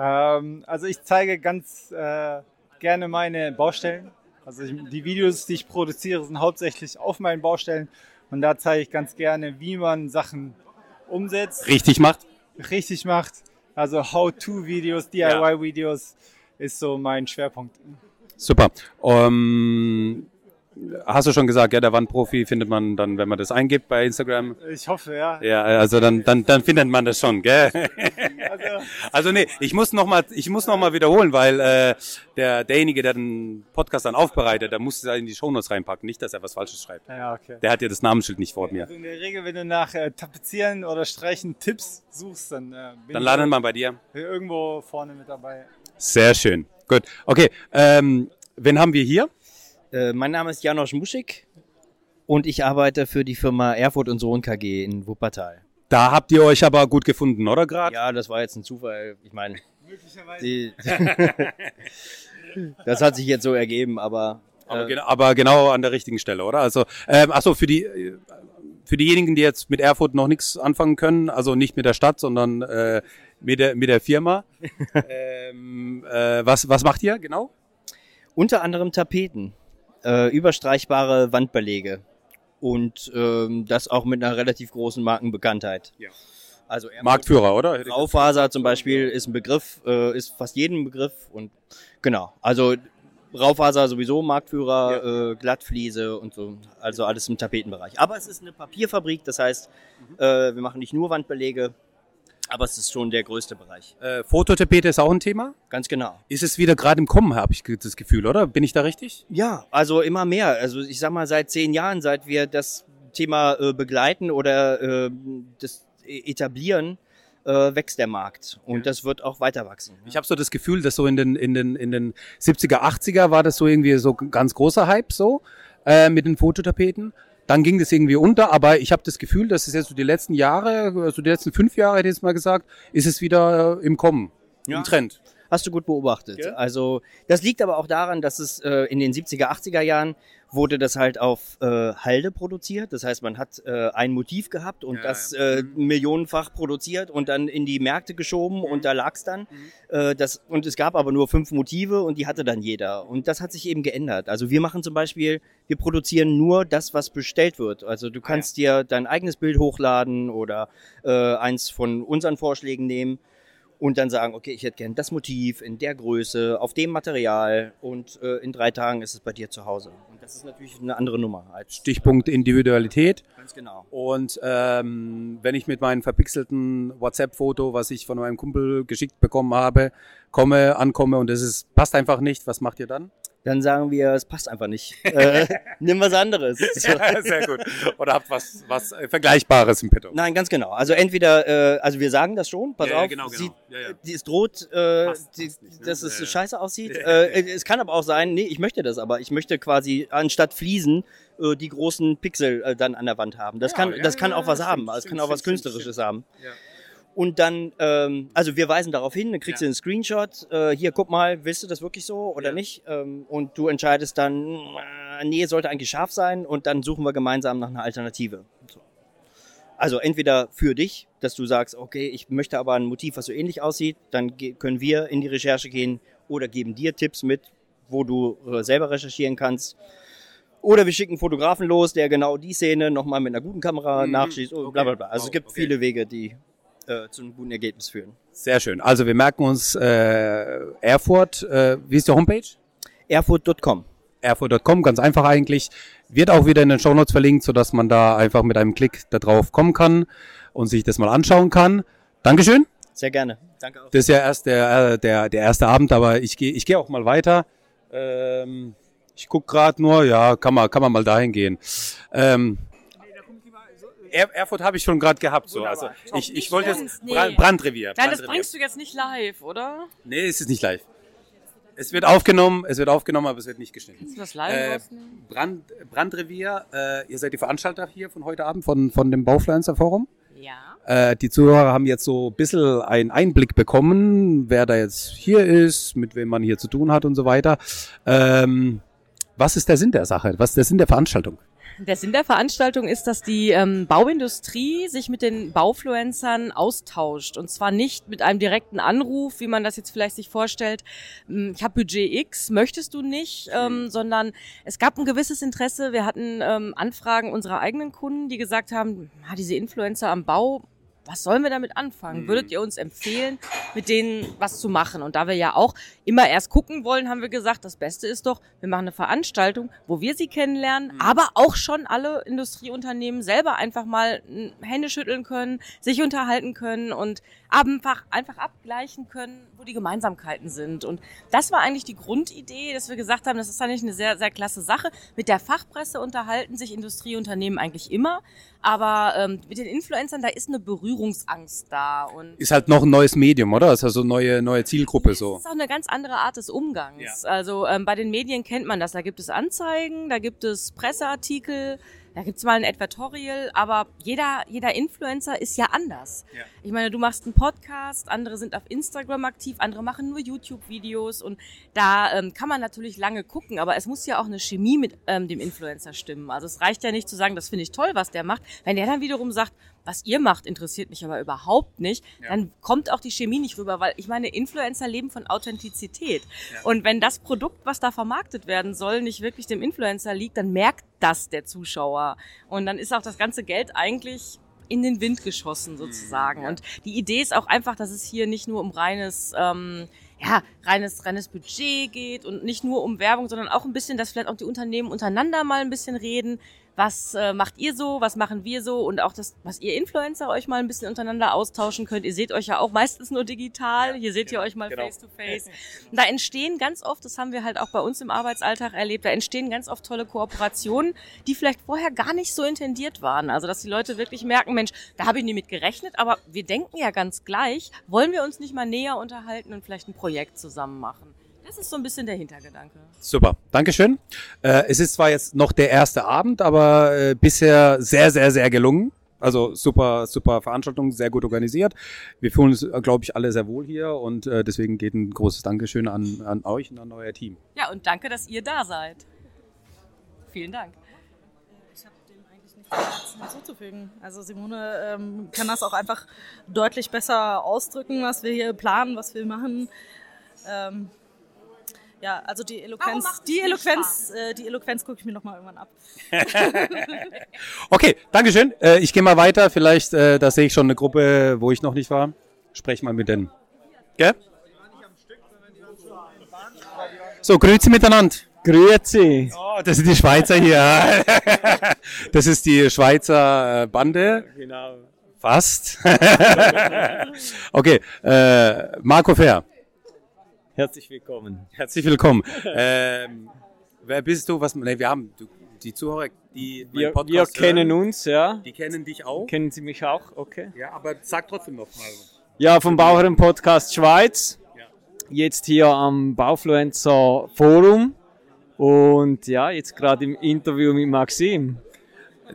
Ähm, also ich zeige ganz äh, gerne meine Baustellen. Also ich, die Videos, die ich produziere, sind hauptsächlich auf meinen Baustellen. Und da zeige ich ganz gerne, wie man Sachen umsetzt. Richtig macht? Richtig macht. Also How-to-Videos, DIY-Videos ist so mein Schwerpunkt. Super. Ähm, hast du schon gesagt, ja, der Wandprofi findet man dann, wenn man das eingibt bei Instagram? Ich hoffe, ja. Ja, also dann, dann, dann findet man das schon, gell? Also nee, ich muss noch mal, ich muss noch mal wiederholen, weil äh, der derjenige, der den Podcast dann aufbereitet, der muss es in die Shownotes reinpacken, nicht, dass er was Falsches schreibt. Ja, okay. Der hat ja das Namensschild nicht vor mir. Also in der Regel, wenn du nach äh, Tapezieren oder Streichen Tipps suchst, dann äh, bin Dann landet man bei dir. Irgendwo vorne mit dabei. Sehr schön. Gut. Okay. Ähm, wen haben wir hier? Äh, mein Name ist Janosch Muschig und ich arbeite für die Firma Erfurt und Sohn KG in Wuppertal. Da habt ihr euch aber gut gefunden, oder gerade? Ja, das war jetzt ein Zufall. Ich meine, die, (laughs) das hat sich jetzt so ergeben, aber Aber, äh, genau, aber genau an der richtigen Stelle, oder? Also, ähm, achso, für die äh, für diejenigen, die jetzt mit Erfurt noch nichts anfangen können, also nicht mit der Stadt, sondern äh, mit der, mit der Firma. (laughs) ähm, äh, was, was macht ihr genau? Unter anderem Tapeten, äh, überstreichbare Wandbeläge und ähm, das auch mit einer relativ großen Markenbekanntheit. Ja. Also Marktführer, oder? Raufaser zum Beispiel ist ein Begriff, äh, ist fast jedem Begriff und genau. Also Raufaser sowieso Marktführer, äh, Glattfliese und so, also alles im Tapetenbereich. Aber es ist eine Papierfabrik, das heißt, Mhm. äh, wir machen nicht nur Wandbeläge, aber es ist schon der größte Bereich. Äh, Fototapete ist auch ein Thema? Ganz genau. Ist es wieder gerade im Kommen, habe ich das Gefühl, oder? Bin ich da richtig? Ja, also immer mehr. Also ich sag mal seit zehn Jahren, seit wir das Thema äh, begleiten oder äh, das etablieren, äh, wächst der Markt und das wird auch weiter wachsen. Ich habe so das Gefühl, dass so in den, in den, in den 70er, 80er war das so irgendwie so ganz großer Hype so äh, mit den Fototapeten. Dann ging das irgendwie unter, aber ich habe das Gefühl, dass es jetzt so die letzten Jahre, also die letzten fünf Jahre, hätte ich jetzt mal gesagt, ist es wieder im Kommen, Ja. im Trend. Hast du gut beobachtet. Ja. Also das liegt aber auch daran, dass es äh, in den 70er, 80er Jahren wurde das halt auf äh, Halde produziert. Das heißt, man hat äh, ein Motiv gehabt und Ja, das ja. Äh, millionenfach produziert und dann in die Märkte geschoben und da lag's dann. Äh, das, und es gab aber nur fünf Motive und die hatte dann jeder. Und das hat sich eben geändert. Also wir machen zum Beispiel, wir produzieren nur das, was bestellt wird. Also du kannst dir dein eigenes Bild hochladen oder äh, eins von unseren Vorschlägen nehmen und dann sagen, okay, ich hätte gern das Motiv in der Größe, auf dem Material und äh, in drei Tagen ist es bei dir zu Hause. Und das ist natürlich eine andere Nummer als Stichpunkt Individualität. Ganz genau. Und ähm, wenn ich mit meinem verpixelten WhatsApp-Foto, was ich von meinem Kumpel geschickt bekommen habe, komme, ankomme und es passt einfach nicht, was macht ihr dann? Dann sagen wir, es passt einfach nicht. (laughs) äh, nimm was anderes. (laughs) Ja, sehr gut. Oder habt was, was Vergleichbares im Petto. Nein, ganz genau. Also entweder, äh, also wir sagen das schon, pass Ja, ja, auf, genau, genau. sieht, Ja, ja. die es droht, äh, Passt, die, passt nicht, ne? dass es Ja, ja. scheiße aussieht. Ja, äh, es kann aber auch sein, nee, ich möchte das aber. Ich möchte quasi anstatt Fliesen äh, die großen Pixel äh, dann an der Wand haben. Das Ja, kann, ja, das kann ja, auch was haben. Es kann auch was Künstlerisches haben. Ja. Und dann, ähm, also wir weisen darauf hin, dann kriegst Ja. du einen Screenshot, äh, hier guck mal, willst du das wirklich so oder nicht? Ähm, und du entscheidest dann, äh, nee, sollte eigentlich scharf sein und dann suchen wir gemeinsam nach einer Alternative. So. Also entweder für dich, dass du sagst, okay, ich möchte aber ein Motiv, was so ähnlich aussieht, dann können wir in die Recherche gehen oder geben dir Tipps mit, wo du äh, selber recherchieren kannst. Oder wir schicken einen Fotografen los, der genau die Szene nochmal mit einer guten Kamera Mhm. nachschießt und bla bla bla. Also Wow, es gibt okay. viele Wege, die äh, zu einem guten Ergebnis führen. Sehr schön. Also wir merken uns äh, Erfurt. Äh, wie ist die Homepage? Erfurt.com. Erfurt.com, ganz einfach eigentlich. Wird auch wieder in den Shownotes verlinkt, sodass man da einfach mit einem Klick da drauf kommen kann und sich das mal anschauen kann. Dankeschön. Sehr gerne. Danke auch. Das ist ja erst der, äh, der, der erste Abend, aber ich gehe ich geh auch mal weiter. Ähm, ich guck gerade nur, ja, kann man, kann man mal dahin gehen. Ähm, Erfurt habe ich schon gerade gehabt. So. Also ich, ich wollte jetzt Nee. Bra- Brandrevier. Nein, das Brandrevier. bringst du jetzt nicht live, oder? Nee, es ist nicht live. Es wird aufgenommen, es wird aufgenommen, aber es wird nicht geschnitten. Kannst du das live Äh? Brand, Brandrevier, äh, ihr seid die Veranstalter hier von heute Abend von, von dem Baufluencer Forum. Ja. Äh, die Zuhörer haben jetzt so ein bisschen einen Einblick bekommen, wer da jetzt hier ist, mit wem man hier zu tun hat und so weiter. Ähm, was ist der Sinn der Sache? Was ist der Sinn der Veranstaltung? Der Sinn der Veranstaltung ist, dass die ähm, Bauindustrie sich mit den Baufluencern austauscht. Und zwar nicht mit einem direkten Anruf, wie man das jetzt vielleicht sich vorstellt. hm, Ich habe Budget X, möchtest du nicht? Ähm, sondern es gab ein gewisses Interesse. Wir hatten ähm, Anfragen unserer eigenen Kunden, die gesagt haben, ah, diese Influencer am Bau, was sollen wir damit anfangen? Mhm. Würdet ihr uns empfehlen, mit denen was zu machen? Und da wir ja auch immer erst gucken wollen, haben wir gesagt, das Beste ist doch, wir machen eine Veranstaltung, wo wir sie kennenlernen, Mhm. aber auch schon alle Industrieunternehmen selber einfach mal n, Hände schütteln können, sich unterhalten können und einfach, einfach abgleichen können, wo die Gemeinsamkeiten sind. Und das war eigentlich die Grundidee, dass wir gesagt haben, das ist eigentlich eine sehr, sehr klasse Sache. Mit der Fachpresse unterhalten sich Industrieunternehmen eigentlich immer, aber ähm, mit den Influencern, da ist eine Berührungsangst da. Und Ist halt noch ein neues Medium, oder? Ist also neue, neue Zielgruppe so. das ist auch eine ganz andere Art des Umgangs. Also ähm, bei den Medien kennt man das. Da gibt es Anzeigen, da gibt es Presseartikel, da gibt es mal ein Advertorial, aber jeder, jeder Influencer ist ja anders. Ich meine, du machst einen Podcast, andere sind auf Instagram aktiv, andere machen nur YouTube-Videos und da ähm, kann man natürlich lange gucken, aber es muss ja auch eine Chemie mit ähm, dem Influencer stimmen. Also es reicht ja nicht zu sagen, das finde ich toll, was der macht. Wenn der dann wiederum sagt, was ihr macht, interessiert mich aber überhaupt nicht, dann kommt auch die Chemie nicht rüber, weil ich meine, Influencer leben von Authentizität. Und wenn das Produkt, was da vermarktet werden soll, nicht wirklich dem Influencer liegt, dann merkt das der Zuschauer. Und dann ist auch das ganze Geld eigentlich in den Wind geschossen sozusagen. Und die Idee ist auch einfach, dass es hier nicht nur um reines ähm, ja, reines, reines Budget geht und nicht nur um Werbung, sondern auch ein bisschen, dass vielleicht auch die Unternehmen untereinander mal ein bisschen reden. Was äh, macht ihr so? Was machen wir so? Und auch das, was ihr Influencer euch mal ein bisschen untereinander austauschen könnt. Ihr seht euch ja auch meistens nur digital. Hier seht ihr euch mal genau. face to face. Da entstehen ganz oft, das haben wir halt auch bei uns im Arbeitsalltag erlebt, da entstehen ganz oft tolle Kooperationen, die vielleicht vorher gar nicht so intendiert waren. Also, dass die Leute wirklich merken, Mensch, da habe ich nie mit gerechnet, aber wir denken ja ganz gleich. Wollen wir uns nicht mal näher unterhalten und vielleicht ein Projekt zusammen machen? Das ist so ein bisschen der Hintergedanke. Super, Dankeschön. Äh, es ist zwar jetzt noch der erste Abend, aber äh, bisher sehr, sehr, sehr gelungen. Also super, super Veranstaltung, sehr gut organisiert. Wir fühlen uns, glaube ich, alle sehr wohl hier und äh, deswegen geht ein großes Dankeschön an, an euch und an euer Team. Ja, und danke, dass ihr da seid. Vielen Dank. nichts hinzuzufügen. Also Simone ähm, kann das auch einfach deutlich besser ausdrücken, was wir hier planen, was wir machen. Ähm, ja, also die Eloquenz, die Eloquenz, äh, die Eloquenz gucke ich mir noch mal irgendwann ab. (laughs) Okay, Dankeschön. Äh, ich gehe mal weiter. Vielleicht, äh, da sehe ich schon eine Gruppe, wo ich noch nicht war. Sprech mal mit denen. Gell? So, grüezi miteinander. Grüezi. Oh, das sind die Schweizer hier. (laughs) Das ist die Schweizer äh, Bande. Genau. Fast. (laughs) okay, äh, Marco Fair. Herzlich willkommen. Herzlich willkommen. ähm, wer bist du? Was? Nee, wir haben du, die Zuhörer, die Wir, Podcast wir kennen hören, uns, ja. Die kennen dich auch. Kennen Sie mich auch? Okay. Ja, aber sag trotzdem noch mal. Ja, vom Bauherren Podcast Schweiz. Jetzt hier am Baufluencer Forum. Und ja, jetzt gerade im Interview mit Maxim.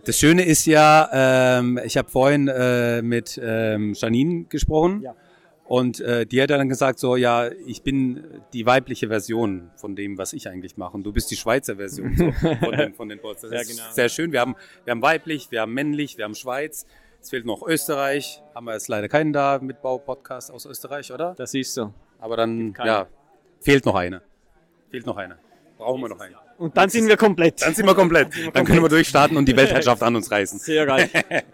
Das Schöne ist ja, ähm, ich habe vorhin äh, mit ähm, Janine gesprochen. Ja. Und äh, die hat dann gesagt, so, ja, ich bin die weibliche Version von dem, was ich eigentlich mache. Und du bist die Schweizer Version so, (laughs) von den, von den Bots. Das Ja, ist genau. sehr schön. Wir haben, wir haben weiblich, wir haben männlich, wir haben Schweiz. Es fehlt noch Österreich. Haben wir jetzt leider keinen da mit Bau-Podcast aus Österreich, oder? Das ist so. Aber dann, ja, fehlt noch eine. Fehlt noch eine. Brauchen wir noch eine. Und dann sind wir komplett. Dann sind wir komplett. Dann können wir durchstarten und die Weltherrschaft an uns reißen. Sehr geil.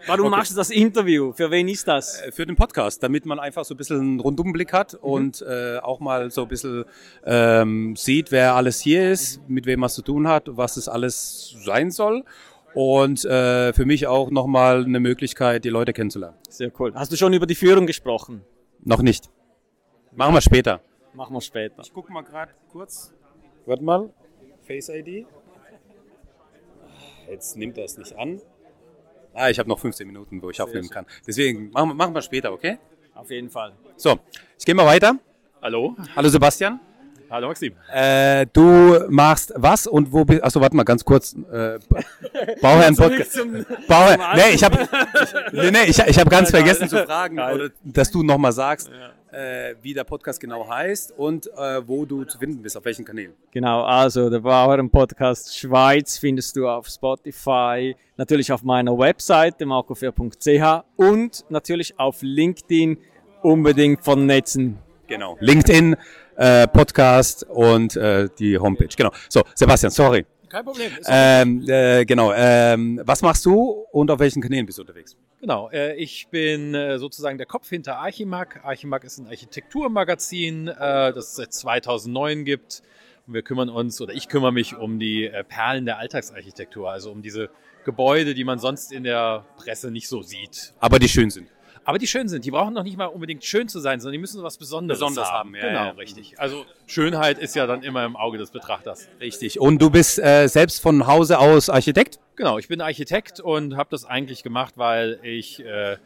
Warum Okay. machst du das Interview? Für wen ist das? Für den Podcast, damit man einfach so ein bisschen einen Rundumblick hat Mhm. und äh, auch mal so ein bisschen ähm, sieht, wer alles hier ist, Mhm. mit wem was zu tun hat, was es alles sein soll. Und äh, für mich auch nochmal eine Möglichkeit, die Leute kennenzulernen. Sehr cool. Hast du schon über die Führung gesprochen? Noch nicht. Machen wir später. Machen wir später. Ich gucke mal gerade kurz. Warte mal. Face ID. Jetzt nimmt er es nicht an. Ah, ich habe noch 15 Minuten, wo ich aufnehmen kann. Deswegen machen wir, machen wir später, okay? Auf jeden Fall. So, ich gehe mal weiter. Hallo. Hallo Sebastian. Hallo Maxim. Äh, du machst was und wo bist Achso, warte mal ganz kurz. Äh, Bauherrn (laughs) Podcast. Zum Nee, ich habe (laughs) nee, nee, ich, ich hab ganz vergessen zu fragen, oder, dass du nochmal sagst, äh, wie der Podcast genau heißt und äh, wo du zu finden bist, auf welchen Kanälen. Genau, also der Bauherren Podcast Schweiz findest du auf Spotify, natürlich auf meiner Webseite marcofair.ch und natürlich auf LinkedIn unbedingt vernetzen. Genau. LinkedIn, äh, Podcast und äh, die Homepage. Genau. So, Sebastian, sorry. Kein Problem. Ähm, äh, genau. Ähm, was machst du und auf welchen Kanälen bist du unterwegs? Genau, äh, ich bin äh, sozusagen der Kopf hinter Archimag. Archimag ist ein Architekturmagazin, äh, das es seit 2009 gibt. Und wir kümmern uns, oder ich kümmere mich um die äh, Perlen der Alltagsarchitektur, also um diese Gebäude, die man sonst in der Presse nicht so sieht. Aber die schön sind. Aber die schön sind. Die brauchen noch nicht mal unbedingt schön zu sein, sondern die müssen was Besonderes, Besonderes haben. haben, ja, genau, ja. richtig. Also Schönheit ist ja dann immer im Auge des Betrachters. Richtig. Und du bist äh, selbst von Hause aus Architekt? Genau, ich bin Architekt und habe das eigentlich gemacht, weil ich, äh,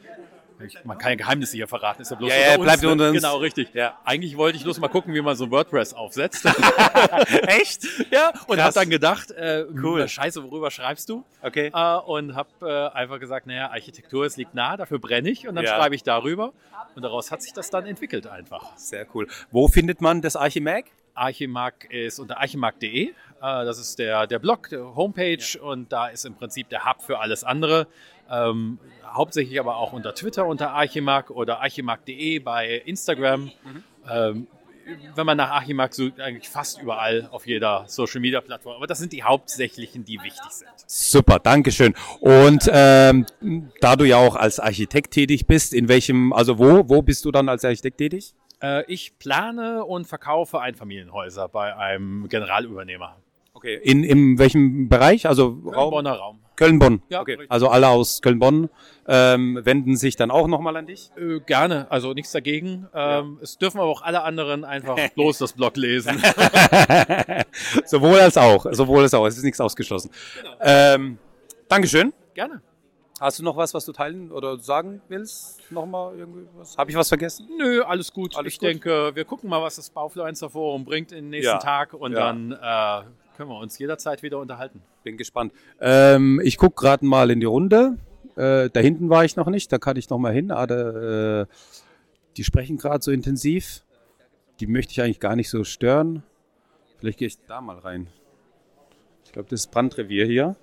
ich man kann ja Geheimnisse hier verraten, ist ja bloß Ja, unter ja, uns, bleibt ne? unter uns. Genau, richtig. Ja. Eigentlich wollte ich bloß mal gucken, wie man so WordPress aufsetzt. (laughs) Echt? (laughs) Ja, und Krass. habe dann gedacht, äh, Cool. scheiße, worüber schreibst du? Okay. Äh, und habe äh, einfach gesagt, naja, Architektur, es liegt nah, dafür brenne ich und dann Ja. schreibe ich darüber. Und daraus hat sich das dann entwickelt einfach. Sehr cool. Wo findet man das Archimag? Archimark ist unter archimark.de. Äh, das ist der, der Blog, der Homepage und da ist im Prinzip der Hub für alles andere. Ähm, hauptsächlich aber auch unter Twitter unter Archimark oder archimark.de bei Instagram. Ähm, wenn man nach Archimark sucht, eigentlich fast überall auf jeder Social Media Plattform. Aber das sind die hauptsächlichen, die wichtig sind. Super, Dankeschön. Und ähm, da du ja auch als Architekt tätig bist, in welchem, also wo, wo bist du dann als Architekt tätig? Äh, ich plane und verkaufe Einfamilienhäuser bei einem Generalübernehmer. Okay. In, in welchem Bereich? Also Köln-Bonner Raum. Köln-Bonn. Ja, okay. Also alle aus Köln-Bonn ähm, wenden sich dann auch nochmal an dich? Äh, gerne, also nichts dagegen. Ähm, Es dürfen aber auch alle anderen einfach (laughs) bloß das Blog lesen. (laughs) sowohl als auch, sowohl als auch. Es ist nichts ausgeschlossen. Ähm, Dankeschön. Gerne. Hast du noch was, was du teilen oder sagen willst? Nochmal irgendwie was? Habe ich was vergessen? Nö, alles gut. Alles ich gut? denke, wir gucken mal, was das Baufluencer Forum bringt im nächsten Ja. Tag und Ja. dann äh, können wir uns jederzeit wieder unterhalten. Bin gespannt. Ähm, ich gucke gerade mal in die Runde. Äh, da hinten war ich noch nicht, da kann ich noch mal hin. Ah, da, äh, die sprechen gerade so intensiv. Die möchte ich eigentlich gar nicht so stören. Vielleicht gehe ich da mal rein. Ich glaube, das ist Brandrevier hier.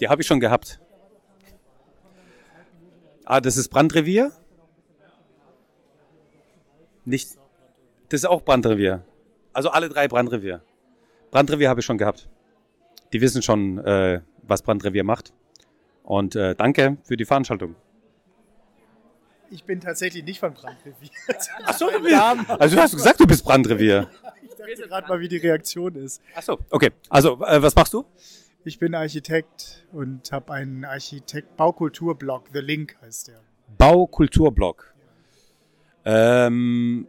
Die habe ich schon gehabt. Ah, das ist Brandrevier? Nicht. Das ist auch Brandrevier. Also alle drei Brandrevier. Brandrevier habe ich schon gehabt. Die wissen schon, äh, was Brandrevier macht. Und äh, danke für die Veranstaltung. Ich bin tatsächlich nicht von Brandrevier. (laughs) Ach so, also du hast gesagt, du bist Brandrevier. Ich dachte gerade mal, wie die Reaktion ist. Ach so. Okay, also äh, was machst du? Ich bin Architekt und habe einen Architekt-Baukultur-Blog. The Link heißt der. Baukulturblog. Ähm,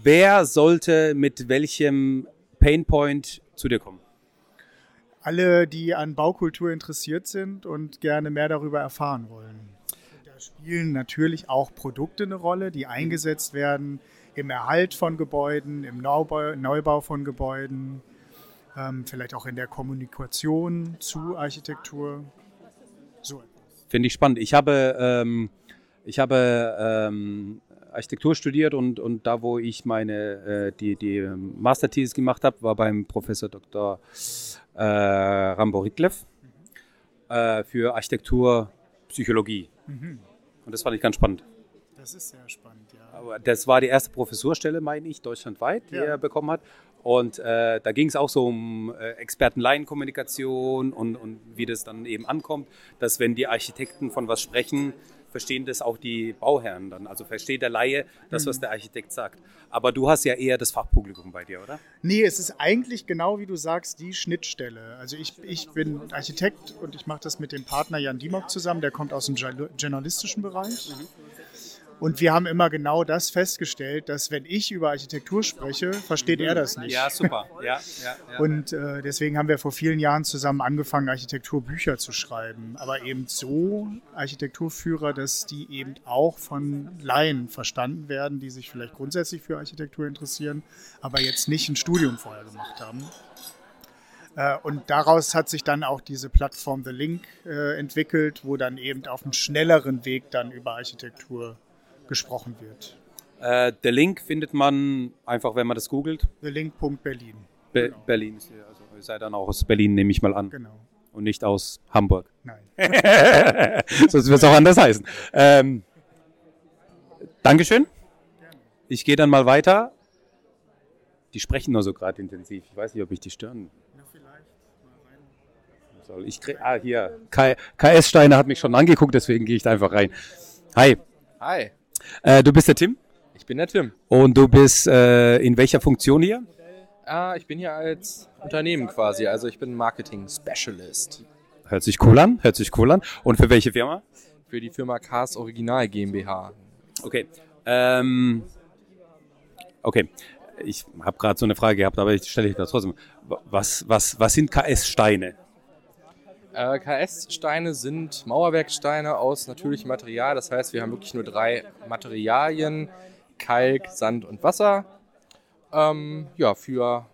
wer sollte mit welchem Painpoint zu dir kommen? Alle, die an Baukultur interessiert sind und gerne mehr darüber erfahren wollen. Da spielen natürlich auch Produkte eine Rolle, die eingesetzt werden im Erhalt von Gebäuden, im Neubau, Neubau von Gebäuden, ähm, vielleicht auch in der Kommunikation zu Architektur. So. Finde ich spannend. Ich habe, ähm, ich habe ähm, Architektur studiert und, und da, wo ich meine äh, die, die Masterthesis gemacht habe, war beim Professor Dr. Äh, Rambo Riklev äh, für Architekturpsychologie. Mhm. Und das fand ich ganz spannend. Das ist sehr spannend, ja. Aber das war die erste Professurstelle, meine ich, deutschlandweit, die Ja. er bekommen hat. Und äh, da ging es auch so um äh, Experten-Laien-Kommunikation und, und wie das dann eben ankommt, dass wenn die Architekten von was sprechen, verstehen das auch die Bauherren dann. Also versteht der Laie das, was Mhm. der Architekt sagt. Aber du hast ja eher das Fachpublikum bei dir, oder? Nee, es ist eigentlich genau wie du sagst, die Schnittstelle. Also ich, ich bin Architekt und ich mache das mit dem Partner Jan Dimok zusammen, der kommt aus dem jour- journalistischen Bereich. Und wir haben immer genau das festgestellt, dass wenn ich über Architektur spreche, versteht er das nicht. Ja, super. Ja, ja, ja. Und äh, deswegen haben wir vor vielen Jahren zusammen angefangen, Architekturbücher zu schreiben. Aber eben so Architekturführer, dass die eben auch von Laien verstanden werden, die sich vielleicht grundsätzlich für Architektur interessieren, aber jetzt nicht ein Studium vorher gemacht haben. Äh, Und daraus hat sich dann auch diese Plattform The Link äh, entwickelt, wo dann eben auf einem schnelleren Weg dann über Architektur gesprochen wird. Äh, der Link findet man einfach, wenn man das googelt. TheLink.berlin. Be Berlin ist ja, also ihr seid dann auch aus Berlin, nehme ich mal an. Genau. Und nicht aus Hamburg. Nein. (laughs) Sonst wird es auch anders heißen. Ähm, Dankeschön. Ich gehe dann mal weiter. Die sprechen nur so gerade intensiv. Ich weiß nicht, ob ich die stören soll. Ich krieg, ah, hier. KS Steiner hat mich schon angeguckt, deswegen gehe ich da einfach rein. Hi. Hi. Äh, du bist der Tim? Ich bin der Tim. Und du bist äh, in welcher Funktion hier? Ah, ich bin hier als Unternehmen quasi, also ich bin Marketing Specialist Hört sich cool an, hört sich cool an. Und für welche Firma? für die Firma Cars Original GmbH. Okay. Ähm, okay. Ich habe gerade so eine Frage gehabt, aber ich stelle ich das trotzdem. Was, was, was sind KS-Steine? Äh, KS-Steine sind Mauerwerksteine aus natürlichem Material, das heißt, wir haben wirklich nur drei Materialien, Kalk, Sand und Wasser. Ähm, ja, für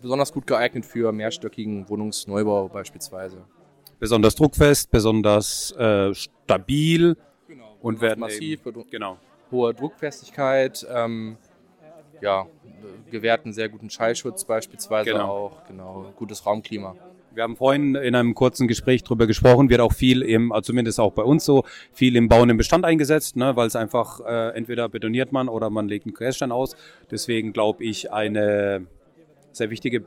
besonders gut geeignet für mehrstöckigen Wohnungsneubau beispielsweise. Besonders druckfest, besonders äh, stabil und werden massiv, eben, genau. hohe Druckfestigkeit, ähm, ja, gewährten sehr guten Schallschutz beispielsweise Genau. auch, genau, gutes Raumklima. Wir haben vorhin in einem kurzen Gespräch darüber gesprochen, wird auch viel im, also zumindest auch bei uns so, viel im bauenden Bestand eingesetzt, ne, weil es einfach äh, entweder betoniert man oder man legt einen Querstein aus. Deswegen glaube ich eine sehr wichtige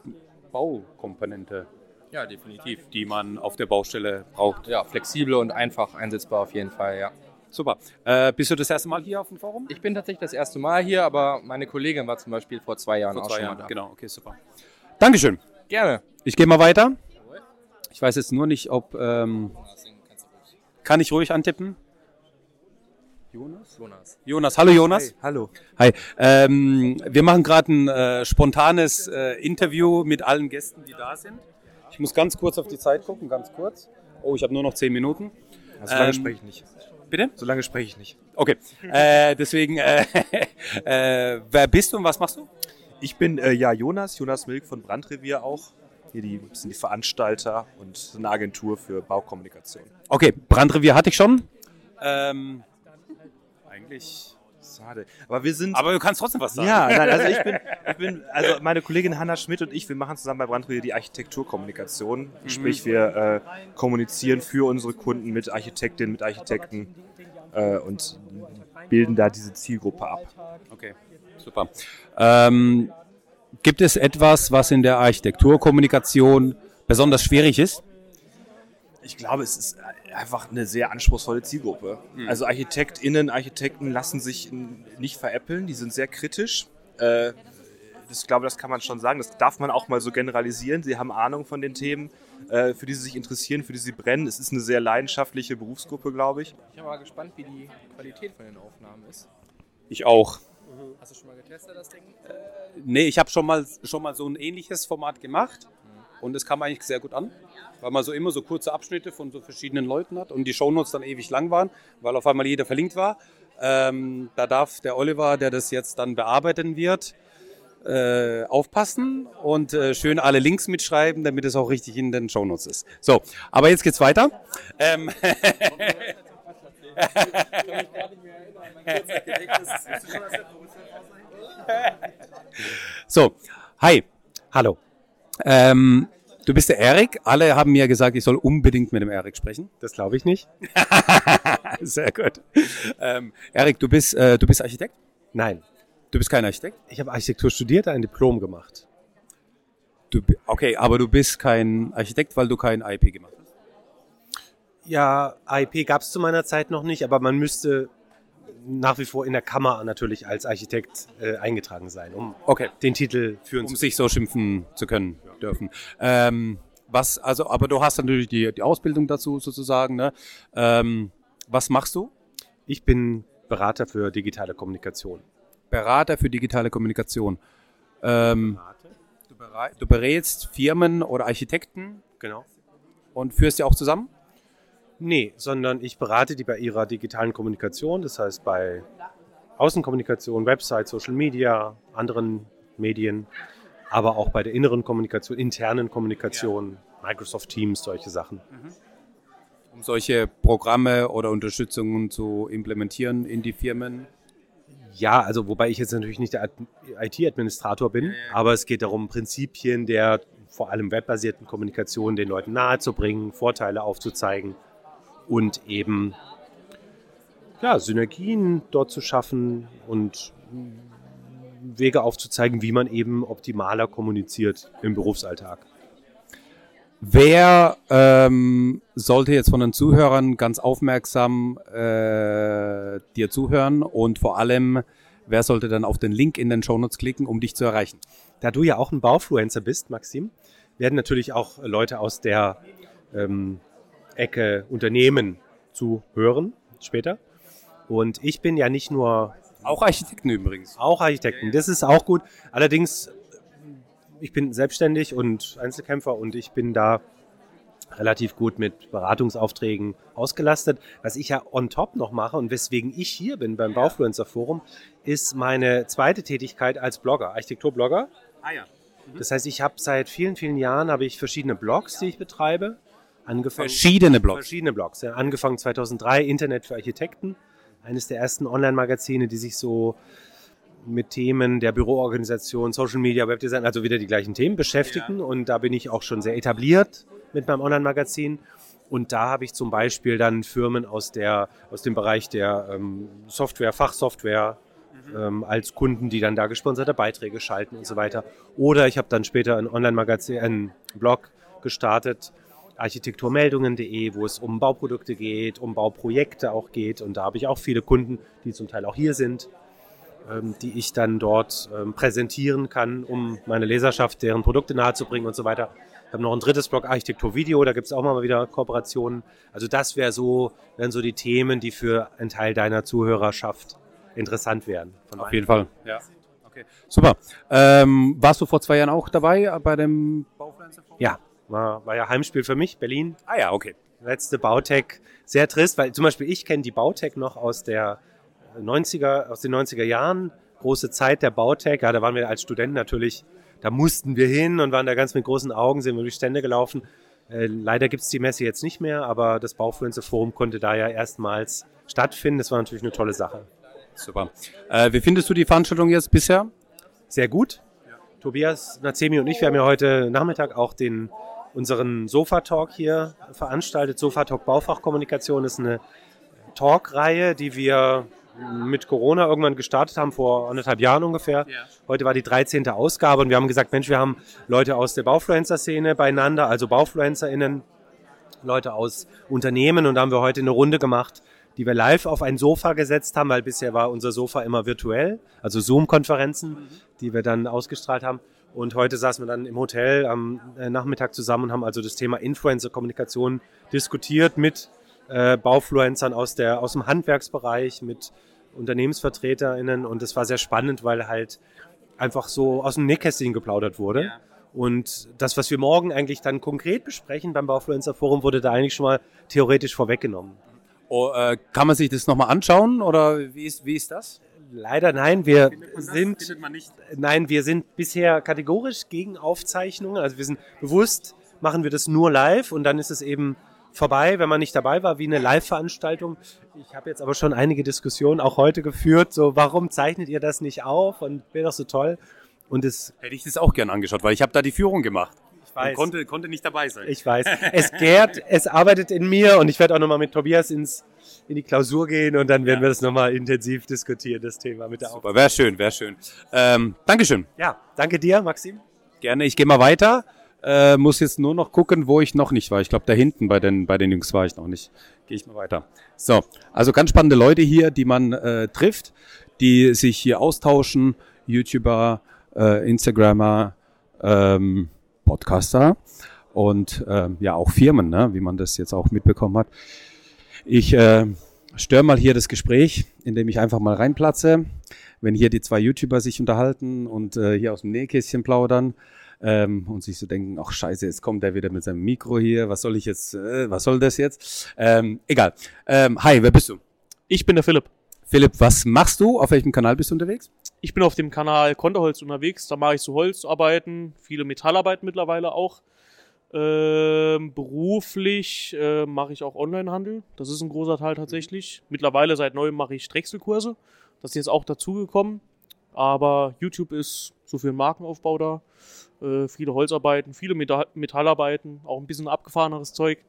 Baukomponente, Ja, definitiv. die man auf der Baustelle braucht. Ja, flexibel und einfach einsetzbar auf jeden Fall, ja. Super. Äh, bist du das erste Mal hier auf dem Forum? Ich bin tatsächlich das erste Mal hier, aber meine Kollegin war zum Beispiel vor zwei Jahren Vor auch zwei schon Jahren, mal da. genau, okay, super. Dankeschön. Gerne. Ich gehe mal weiter. Ich weiß jetzt nur nicht, ob. Ähm, kann ich ruhig antippen? Jonas? Jonas. Jonas, hallo Jonas. Hi, hallo. Hi. Ähm, wir machen gerade ein äh, spontanes äh, Interview mit allen Gästen, die da sind. Ich muss ganz kurz auf die Zeit gucken, ganz kurz. Oh, ich habe nur noch zehn Minuten. So lange Ähm, spreche ich nicht. Bitte? So lange spreche ich nicht. Okay. Äh, deswegen, äh, (laughs) äh, wer bist du und was machst du? Ich bin äh, ja Jonas, Jonas Milk von Brandrevier auch. Hier die, sind die Veranstalter und eine Agentur für Baukommunikation. Okay, Brandrevier hatte ich schon. Ähm, eigentlich. Schade. Aber wir sind. Aber du kannst trotzdem was sagen. Ja, nein, also ich bin, (laughs) ich bin, also meine Kollegin Hanna Schmidt und ich, wir machen zusammen bei Brandrevier die Architekturkommunikation. Mhm. Sprich, wir äh, kommunizieren für unsere Kunden mit Architektinnen, mit Architekten äh, und bilden da diese Zielgruppe ab. Okay, super. Ähm, gibt es etwas, was in der Architekturkommunikation besonders schwierig ist? Ich glaube, es ist einfach eine sehr anspruchsvolle Zielgruppe. Mhm. Also ArchitektInnen, Architekten lassen sich nicht veräppeln, die sind sehr kritisch. Äh, das, ich glaube, das kann man schon sagen. Das darf man auch mal so generalisieren. Sie haben Ahnung von den Themen, äh, für die sie sich interessieren, für die sie brennen. Es ist eine sehr leidenschaftliche Berufsgruppe, glaube ich. Ich bin mal gespannt, wie die Qualität von den Aufnahmen ist. Ich auch. Hast du schon mal getestet, das Ding? Nee, ich habe schon mal, schon mal so ein ähnliches Format gemacht und es kam eigentlich sehr gut an, weil man so immer so kurze Abschnitte von so verschiedenen Leuten hat und die Shownotes dann ewig lang waren, weil auf einmal jeder verlinkt war. Ähm, da darf der Oliver, der das jetzt dann bearbeiten wird, äh, aufpassen und äh, schön alle Links mitschreiben, damit es auch richtig in den Shownotes ist. So, aber jetzt geht's weiter. Ähm, (laughs) (laughs) so, hi, hallo. Ähm, du bist der Erik. Alle haben mir gesagt, ich soll unbedingt mit dem Erik sprechen. Das glaube ich nicht. (laughs) Sehr gut. Ähm, Erik, du bist, äh, du bist Architekt? Nein. Du bist kein Architekt? Ich habe Architektur studiert, ein Diplom gemacht. Du, okay, aber du bist kein Architekt, weil du kein IP gemacht hast. Ja, AIP gab es zu meiner Zeit noch nicht, aber man müsste nach wie vor in der Kammer natürlich als Architekt äh, eingetragen sein, um Okay. den Titel führen um zu sich so schimpfen zu können dürfen. Ähm, was, also, aber du hast natürlich die, die Ausbildung dazu sozusagen. Ne? Ähm, was machst du? Ich bin Berater für digitale Kommunikation. Berater für digitale Kommunikation. Ähm, du, berätst Firmen oder Architekten Genau. und führst die auch zusammen? Nee, sondern ich berate die bei ihrer digitalen Kommunikation, das heißt bei Außenkommunikation, Website, Social Media, anderen Medien, aber auch bei der inneren Kommunikation, internen Kommunikation, Microsoft Teams, solche Sachen. Um solche Programme oder Unterstützungen zu implementieren in die Firmen? Ja, also wobei ich jetzt natürlich nicht der Ad- IT-Administrator bin, aber es geht darum, Prinzipien der vor allem webbasierten Kommunikation den Leuten nahezubringen, Vorteile aufzuzeigen und eben ja, Synergien dort zu schaffen und Wege aufzuzeigen, wie man eben optimaler kommuniziert im Berufsalltag. Wer ähm, sollte jetzt von den Zuhörern ganz aufmerksam äh, dir zuhören und vor allem, wer sollte dann auf den Link in den Shownotes klicken, um dich zu erreichen? Da du ja auch ein Baufluencer bist, Maxim, werden natürlich auch Leute aus der ähm, Ecke Unternehmen zu hören später. Und ich bin ja nicht nur. Auch Architekten übrigens. Auch Architekten, das ist auch gut. Allerdings, ich bin selbstständig und Einzelkämpfer und ich bin da relativ gut mit Beratungsaufträgen ausgelastet. Was ich ja on top noch mache und weswegen ich hier bin beim Baufluencer Forum, ist meine zweite Tätigkeit als Blogger, Architekturblogger. Ah ja. Das heißt, ich habe seit vielen, vielen Jahren habe ich verschiedene Blogs, die ich betreibe. Angefangen, Verschiedene Blogs? Verschiedene Blogs. Ja. Angefangen 2003, Internet für Architekten. Eines der ersten Online-Magazine, die sich so mit Themen der Büroorganisation, Social Media, Webdesign, also wieder die gleichen Themen beschäftigen. Und da bin ich auch schon sehr etabliert mit meinem Online-Magazin. Und da habe ich zum Beispiel dann Firmen aus, der, aus dem Bereich der ähm, Software, Fachsoftware ähm, als Kunden, die dann da gesponserte Beiträge schalten und so weiter. Oder ich habe dann später ein Online-Magazin, einen Blog gestartet, architekturmeldungen.de, wo es um Bauprodukte geht, um Bauprojekte auch geht. Und da habe ich auch viele Kunden, die zum Teil auch hier sind, ähm, die ich dann dort ähm, präsentieren kann, um meine Leserschaft deren Produkte nahezubringen und so weiter. Ich habe noch ein drittes Blog Architektur Video, da gibt es auch mal wieder Kooperationen. Also das wäre so, wären so die Themen, die für einen Teil deiner Zuhörerschaft interessant wären. Von Auf jeden Fall. Ja. Okay. Super. Ähm, warst du vor zwei Jahren auch dabei bei dem Baufluencer Ja, war, war ja Heimspiel für mich, Berlin. Ah ja, okay. Letzte Bautech, sehr trist, weil zum Beispiel ich kenne die Bautech noch aus der 90er, aus den 90er Jahren, große Zeit der Bautech. Ja, da waren wir als Studenten natürlich, da mussten wir hin und waren da ganz mit großen Augen, sind wir durch Stände gelaufen. Äh, leider gibt es die Messe jetzt nicht mehr, aber das Baufluencer Forum konnte da ja erstmals stattfinden. Das war natürlich eine tolle Sache. Super. Äh, wie findest du die Veranstaltung jetzt bisher? Sehr gut. Tobias Nazemi und ich, wir haben ja heute Nachmittag auch den, unseren Sofa-Talk hier veranstaltet. Sofa-Talk Baufachkommunikation ist eine Talk-Reihe, die wir mit Corona irgendwann gestartet haben, vor anderthalb Jahren ungefähr. Heute war die 13. Ausgabe und wir haben gesagt, Mensch, wir haben Leute aus der Baufluencer-Szene beieinander, also BaufluencerInnen, Leute aus Unternehmen und da haben wir heute eine Runde gemacht, die wir live auf ein Sofa gesetzt haben, weil bisher war unser Sofa immer virtuell, also Zoom-Konferenzen, die wir dann ausgestrahlt haben. Und heute saßen wir dann im Hotel am äh, Nachmittag zusammen und haben also das Thema Influencer-Kommunikation diskutiert mit äh, Baufluencern aus, der, aus dem Handwerksbereich, mit UnternehmensvertreterInnen. Und es war sehr spannend, weil halt einfach so aus dem Nähkästchen geplaudert wurde. Und das, was wir morgen eigentlich dann konkret besprechen beim Baufluencer Forum, wurde da eigentlich schon mal theoretisch vorweggenommen. Oh, äh, kann man sich das nochmal anschauen oder wie ist, wie ist das? Leider nein, wir sind nein, wir sind bisher kategorisch gegen Aufzeichnungen. Also wir sind bewusst machen wir das nur live und dann ist es eben vorbei, wenn man nicht dabei war, wie eine Live-Veranstaltung. Ich habe jetzt aber schon einige Diskussionen auch heute geführt, so warum zeichnet ihr das nicht auf und wäre doch so toll. Und es hätte ich das auch gern angeschaut, weil ich habe da die Führung gemacht. Ich weiß. Und konnte, konnte nicht dabei sein. Ich weiß. Es gärt, es arbeitet in mir und ich werde auch nochmal mit Tobias ins, in die Klausur gehen und dann werden wir das nochmal intensiv diskutieren, das Thema mit der Super, wäre schön, wäre schön. Ähm, Dankeschön. Ja, danke dir, Maxim. Gerne, ich gehe mal weiter. Äh, muss jetzt nur noch gucken, wo ich noch nicht war. Ich glaube, da hinten bei den, bei den Jungs war ich noch nicht. Gehe ich mal weiter. So, also ganz spannende Leute hier, die man äh, trifft, die sich hier austauschen. YouTuber, äh, Instagrammer, ähm, Podcaster und äh, ja auch Firmen, ne, wie man das jetzt auch mitbekommen hat. Ich äh, störe mal hier das Gespräch, indem ich einfach mal reinplatze. Wenn hier die zwei YouTuber sich unterhalten und äh, hier aus dem Nähkästchen plaudern ähm, und sich so denken, ach scheiße, jetzt kommt der wieder mit seinem Mikro hier, was soll ich jetzt, äh, was soll das jetzt? Ähm, egal. Ähm, hi, wer bist du? Ich bin der Philipp. Philipp, was machst du? Auf welchem Kanal bist du unterwegs? Ich bin auf dem Kanal Konterholz unterwegs. Da mache ich so Holzarbeiten, viele Metallarbeiten mittlerweile auch. Ähm, beruflich äh, mache ich auch Onlinehandel. Das ist ein großer Teil tatsächlich. Mittlerweile seit neuem mache ich Drechselkurse. Das ist jetzt auch dazugekommen. Aber YouTube ist so für den Markenaufbau da. Äh, viele Holzarbeiten, viele Metall Metallarbeiten, auch ein bisschen abgefahreneres Zeug.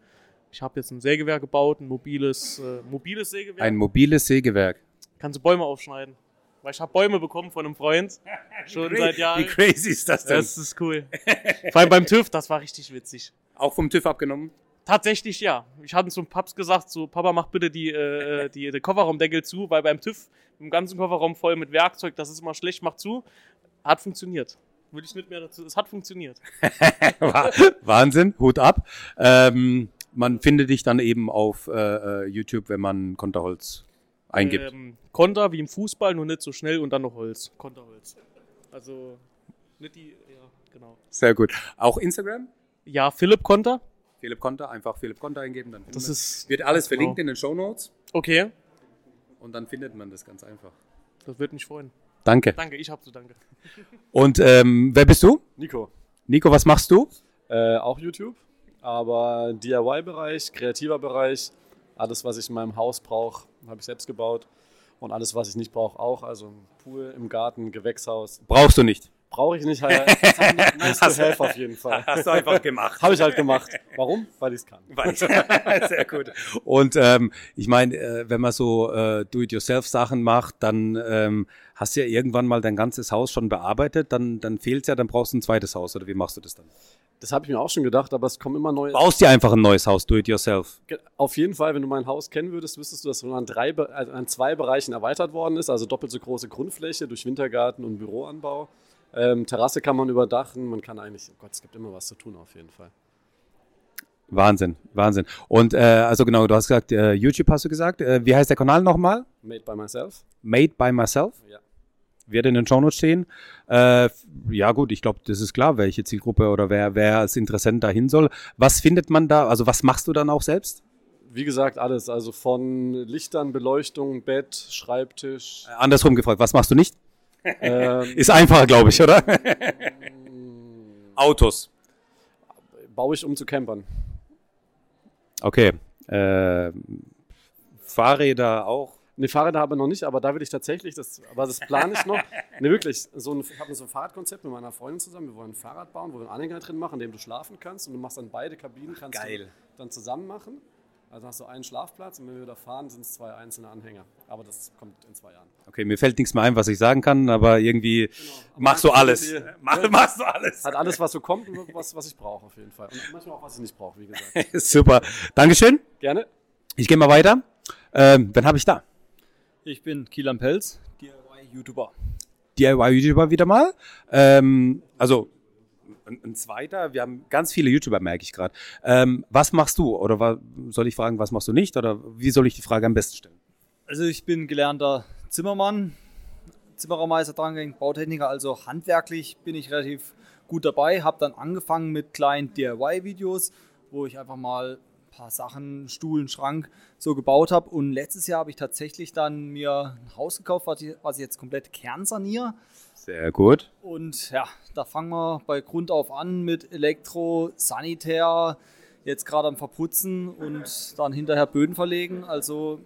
Ich habe jetzt ein Sägewerk gebaut, ein mobiles, äh, mobiles Sägewerk. Ein mobiles Sägewerk. Kannst du Bäume aufschneiden. Weil ich habe Bäume bekommen von einem Freund. (laughs) Schon seit Jahren. Wie crazy ist das denn? Das ist cool. (laughs) Vor allem beim TÜV, das war richtig witzig. Auch vom TÜV abgenommen? Tatsächlich ja. Ich hatte zum Paps gesagt, so Papa, mach bitte die, äh, die, die Kofferraumdeckel zu, weil beim TÜV im ganzen Kofferraum voll mit Werkzeug, das ist immer schlecht, mach zu. Hat funktioniert. Würde ich nicht mehr dazu. Es hat funktioniert. (laughs) Wahnsinn, Hut ab. Ähm, man findet dich dann eben auf äh, YouTube, wenn man Konterholz eingibt. Ähm, Konter wie im Fußball, nur nicht so schnell und dann noch Holz. Konterholz. Also nicht die, ja, genau. Sehr gut. Auch Instagram? Ja, Philipp Konter. Philipp Konter, einfach Philipp Konter eingeben. Dann Das ist- wird alles genau. verlinkt in den Show Notes. Okay. Und dann findet man das ganz einfach. Das würde mich freuen. Danke. Danke, ich hab zu danke. (laughs) Und ähm, wer bist du? Nico. Nico, was machst du? Äh, auch YouTube, aber DIY-Bereich, kreativer Bereich, alles, was ich in meinem Haus brauche, habe ich selbst gebaut. Und alles, was ich nicht brauche, auch. Also ein Pool im Garten, Gewächshaus. Brauchst du nicht. Brauche ich nicht. halt- nice to Hast- have auf jeden Fall. Hast du einfach gemacht. Habe ich halt gemacht. Warum? Weil ich es kann. Weil ich- (laughs) Sehr gut. Und ähm, ich meine, äh, wenn man so äh, Do-it-yourself-Sachen macht, dann ähm, hast du ja irgendwann mal dein ganzes Haus schon bearbeitet, dann, dann fehlt ja, dann brauchst du ein zweites Haus, oder wie machst du das dann? Das habe ich mir auch schon gedacht, aber es kommen immer neue. Baust dir einfach ein neues Haus, do-it-yourself. Ge- Auf jeden Fall, wenn du mein Haus kennen würdest, wüsstest du, dass es an, drei, also an zwei Bereichen erweitert worden ist. Also doppelt so große Grundfläche durch Wintergarten und Büroanbau. Ähm, Terrasse kann man überdachen. Man kann eigentlich, oh Gott, es gibt immer was zu tun auf jeden Fall. Wahnsinn, Wahnsinn. Und äh, also genau, du hast gesagt, äh, YouTube hast du gesagt. Äh, wie heißt der Kanal nochmal? Made by myself. Made by myself? Ja. Wird in den Shownotes stehen. Äh, ja gut, ich glaube, das ist klar, welche Zielgruppe oder wer, wer als Interessent dahin soll. Was findet man da? Also was machst du dann auch selbst? Wie gesagt, alles. Also von Lichtern, Beleuchtung, Bett, Schreibtisch. Äh, Andersrum gefragt, was machst du nicht? Ähm, (laughs) ist einfacher, glaube ich, oder? (laughs) Autos. Baue ich um zu campern. Okay. Äh, Fahrräder auch. Ne, Fahrräder habe ich noch nicht, aber da will ich tatsächlich, das, aber das plane ich noch. Ne, wirklich. So ein, ich habe so ein Fahrradkonzept mit meiner Freundin zusammen. Wir wollen ein Fahrrad bauen, wo wir einen Anhänger drin machen, in dem du schlafen kannst. Und du machst dann beide Kabinen, kannst Geil. du dann zusammen machen. Also hast du einen Schlafplatz und wenn wir wieder fahren, sind es zwei einzelne Anhänger. Aber das kommt in zwei Jahren. Okay, mir fällt nichts mehr ein, was ich sagen kann, aber irgendwie machst du alles. (laughs) Mach, machst du alles. Hat alles, was so kommt und was, was ich brauche auf jeden Fall. Und manchmal auch, was ich nicht brauche, wie gesagt. (laughs) Super. Dankeschön. Gerne. Ich gehe mal weiter. Ähm, wen habe ich da? Ich bin Kielan Pelz, DIY-YouTuber. DIY-YouTuber wieder mal. Ähm, also ein, ein zweiter. Wir haben ganz viele YouTuber, merke ich gerade. Ähm, was machst du? Oder wa soll ich fragen, was machst du nicht? Oder wie soll ich die Frage am besten stellen? Also ich bin gelernter Zimmermann, Zimmerermeister drangehängt, Bautechniker, also handwerklich bin ich relativ gut dabei. Habe dann angefangen mit kleinen DIY-Videos, wo ich einfach mal paar Sachen, Stuhl, einen Schrank so gebaut habe. Und letztes Jahr habe ich tatsächlich dann mir ein Haus gekauft, was ich, was ich jetzt komplett kernsaniere. Sehr gut. Und ja, da fangen wir bei Grund auf an mit Elektro, Sanitär, jetzt gerade am Verputzen und dann hinterher Böden verlegen. Also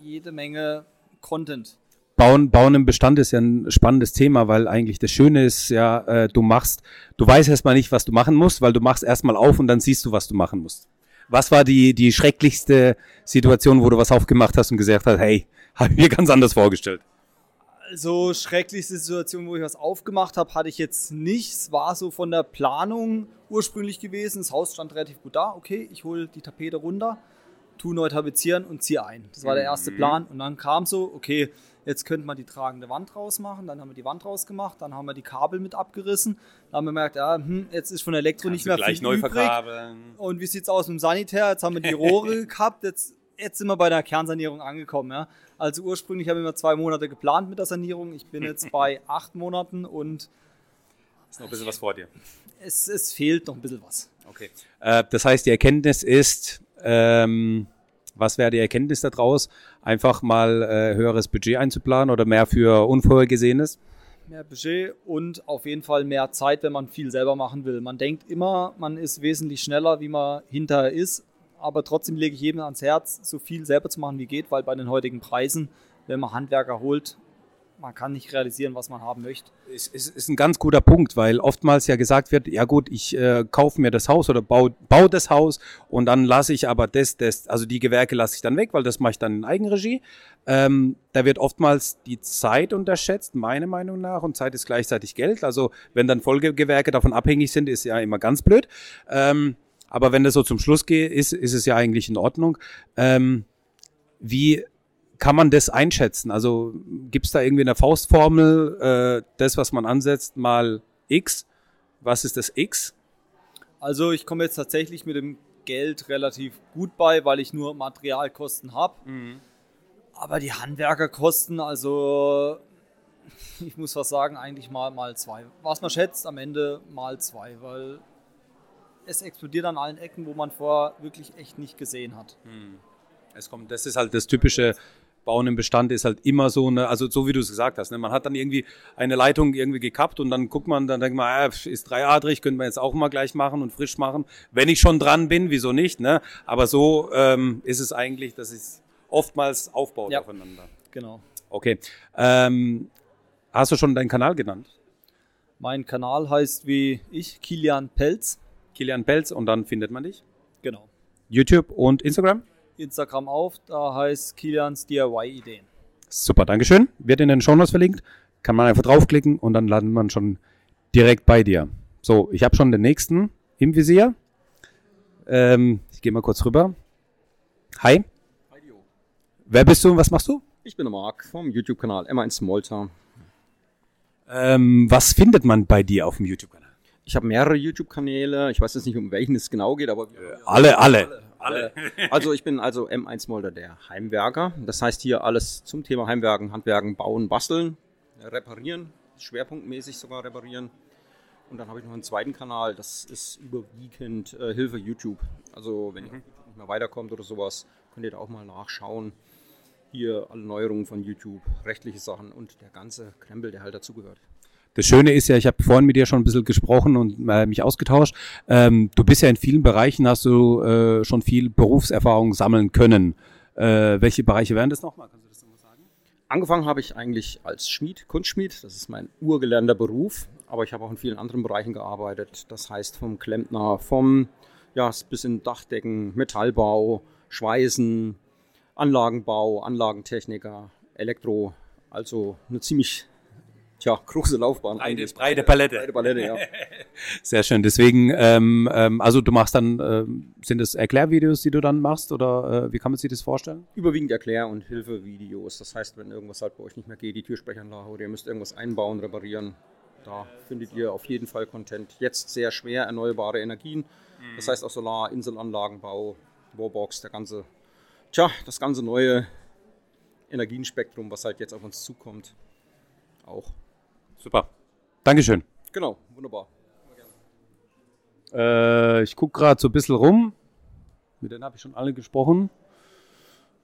jede Menge Content. Bauen, Bauen im Bestand ist ja ein spannendes Thema, weil eigentlich das Schöne ist ja, äh, du machst, du weißt erstmal nicht, was du machen musst, weil du machst erstmal auf und dann siehst du, was du machen musst. Was war die, die schrecklichste Situation, wo du was aufgemacht hast und gesagt hast, hey, (laughs) habe ich mir ganz anders vorgestellt? Also schrecklichste Situation, wo ich was aufgemacht habe, hatte ich jetzt nicht. Es war so von der Planung ursprünglich gewesen. Das Haus stand relativ gut da. Okay, ich hole die Tapete runter, tu neu tapezieren und ziehe ein. Das war der erste Mhm. Plan. Und dann kam so, okay, jetzt könnte man die tragende Wand rausmachen. Dann haben wir die Wand rausgemacht. Dann haben wir die Kabel mit abgerissen. Dann haben wir gemerkt, ja, hm, jetzt ist von Elektro nicht du mehr gleich viel neu übrig. verkabeln. Und wie sieht's aus mit dem Sanitär? Jetzt haben wir die Rohre (laughs) gehabt. Jetzt, jetzt sind wir bei der Kernsanierung angekommen. Ja. Also ursprünglich haben wir zwei Monate geplant mit der Sanierung. Ich bin jetzt bei (laughs) acht Monaten und Ist noch ein bisschen was vor dir. es, es fehlt noch ein bisschen was. Okay. Äh, das heißt, die Erkenntnis ist, ähm, was wäre die Erkenntnis daraus? Einfach mal äh, höheres Budget einzuplanen oder mehr für Unvorhergesehenes? Mehr Budget und auf jeden Fall mehr Zeit, wenn man viel selber machen will. Man denkt immer, man ist wesentlich schneller, wie man hinterher ist. Aber trotzdem lege ich jedem ans Herz, so viel selber zu machen wie geht, weil bei den heutigen Preisen, wenn man Handwerker holt, man kann nicht realisieren, was man haben möchte. Es ist, ist ein ganz guter Punkt, weil oftmals ja gesagt wird, ja gut, ich äh, kaufe mir das Haus oder baue bau das Haus und dann lasse ich aber das, das, also die Gewerke lasse ich dann weg, weil das mache ich dann in Eigenregie. Ähm, da wird oftmals die Zeit unterschätzt, meiner Meinung nach, und Zeit ist gleichzeitig Geld. Also wenn dann Folgegewerke davon abhängig sind, ist ja immer ganz blöd. Ähm, aber wenn das so zum Schluss geht, ist, ist es ja eigentlich in Ordnung. Ähm, wie kann man das einschätzen? Also gibt es da irgendwie eine Faustformel, äh, das, was man ansetzt, mal X? Was ist das X? Also ich komme jetzt tatsächlich mit dem Geld relativ gut bei, weil ich nur Materialkosten habe. Aber die Handwerkerkosten, also (laughs) ich muss was sagen, eigentlich mal mal zwei. Was man schätzt, am Ende mal zwei, weil es explodiert an allen Ecken, wo man vorher wirklich echt nicht gesehen hat. Es kommt, das ist halt das typische Bauen im Bestand ist halt immer so eine, also so wie du es gesagt hast, ne? man hat dann irgendwie eine Leitung irgendwie gekappt und dann guckt man, dann denkt man, ah, ist dreiadrig, könnte man jetzt auch mal gleich machen und frisch machen. Wenn ich schon dran bin, wieso nicht, ne? Aber so ähm, ist es eigentlich, dass es oftmals aufbaut Ja. aufeinander. Genau. Okay. Ähm, hast du schon deinen Kanal genannt? Mein Kanal heißt wie ich, Kilian Pelz. Kilian Pelz und dann findet man dich? Genau. YouTube und Instagram? Instagram auf, da heißt Kilians DIY-Ideen. Super, Dankeschön. Wird in den Shownotes verlinkt. Kann man einfach draufklicken und dann landet man schon direkt bei dir. So, ich habe schon den nächsten im Visier. Ähm, ich gehe mal kurz rüber. Hi. Wer bist du und was machst du? Ich bin der Marc vom YouTube-Kanal M1 Malta. Ähm, was findet man bei dir auf dem YouTube-Kanal? Ich habe mehrere YouTube-Kanäle. Ich weiß jetzt nicht, um welchen es genau geht, aber alle, alle, alle. (laughs) Also ich bin also M1 Molder, der Heimwerker. Das heißt hier alles zum Thema Heimwerken, Handwerken, Bauen, Basteln, reparieren, schwerpunktmäßig sogar reparieren. Und dann habe ich noch einen zweiten Kanal, das ist überwiegend äh, Hilfe YouTube. Also wenn ihr auf YouTube nicht mehr weiterkommt oder sowas, könnt ihr da auch mal nachschauen. Hier alle Neuerungen von YouTube, rechtliche Sachen und der ganze Krempel, der halt dazugehört. Das Schöne ist ja, ich habe vorhin mit dir schon ein bisschen gesprochen und äh, mich ausgetauscht. Ähm, du bist ja in vielen Bereichen, hast du äh, schon viel Berufserfahrung sammeln können. Äh, welche Bereiche wären das nochmal? Kannst du das nochmal sagen? Angefangen habe ich eigentlich als Schmied, Kunstschmied. Das ist mein urgelernter Beruf. Aber ich habe auch in vielen anderen Bereichen gearbeitet. Das heißt vom Klempner, vom ja, bis in Dachdecken, Metallbau, Schweißen, Anlagenbau, Anlagentechniker, Elektro. Also eine ziemlich tja, große Laufbahn. Breite, breite Palette. Breite Palette, ja. (laughs) Sehr schön. Deswegen, ähm, ähm, also du machst dann, ähm, sind das Erklärvideos, die du dann machst oder äh, wie kann man sich das vorstellen? Überwiegend Erklär- und Hilfevideos. Das heißt, wenn irgendwas halt bei euch nicht mehr geht, die Türsprechanlage oder ihr müsst irgendwas einbauen, reparieren, da findet ihr auf jeden Fall Content. Jetzt sehr schwer erneuerbare Energien. Das heißt auch Solar, Inselanlagenbau, Warbox, der ganze, tja, das ganze neue Energienspektrum, was halt jetzt auf uns zukommt. Auch. Super. Dankeschön. Genau, wunderbar. Äh, ich gucke gerade so ein bisschen rum. Mit denen habe ich schon alle gesprochen.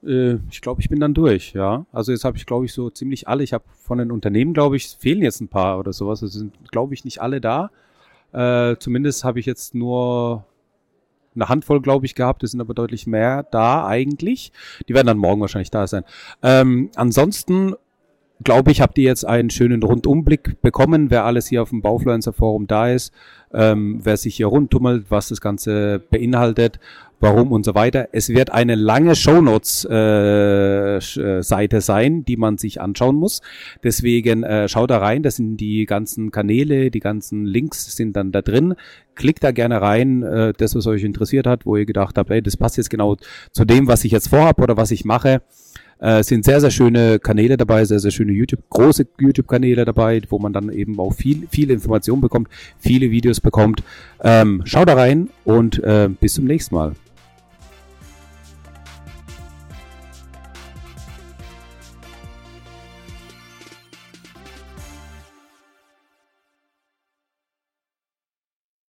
Äh, ich glaube, ich bin dann durch, ja. Also jetzt habe ich, glaube ich, so ziemlich alle. Ich habe von den Unternehmen, glaube ich, fehlen jetzt ein paar oder sowas. Es sind, glaube ich, nicht alle da. Äh, zumindest habe ich jetzt nur eine Handvoll, glaube ich, gehabt. Es sind aber deutlich mehr da eigentlich. Die werden dann morgen wahrscheinlich da sein. Ähm, ansonsten glaube ich, habt ihr jetzt einen schönen Rundumblick bekommen, wer alles hier auf dem Baufluencer Forum da ist, ähm, wer sich hier rundtummelt, was das Ganze beinhaltet, warum und so weiter. Es wird eine lange Shownotes-Seite äh, sein, die man sich anschauen muss. Deswegen äh, schaut da rein, das sind die ganzen Kanäle, die ganzen Links sind dann da drin. Klickt da gerne rein, äh, das, was euch interessiert hat, wo ihr gedacht habt, hey, das passt jetzt genau zu dem, was ich jetzt vorhab oder was ich mache. Äh, sind sehr, sehr schöne Kanäle dabei, sehr, sehr schöne YouTube, große YouTube-Kanäle dabei, wo man dann eben auch viel, viele Informationen bekommt, viele Videos bekommt. Ähm, schaut da rein und äh, bis zum nächsten Mal.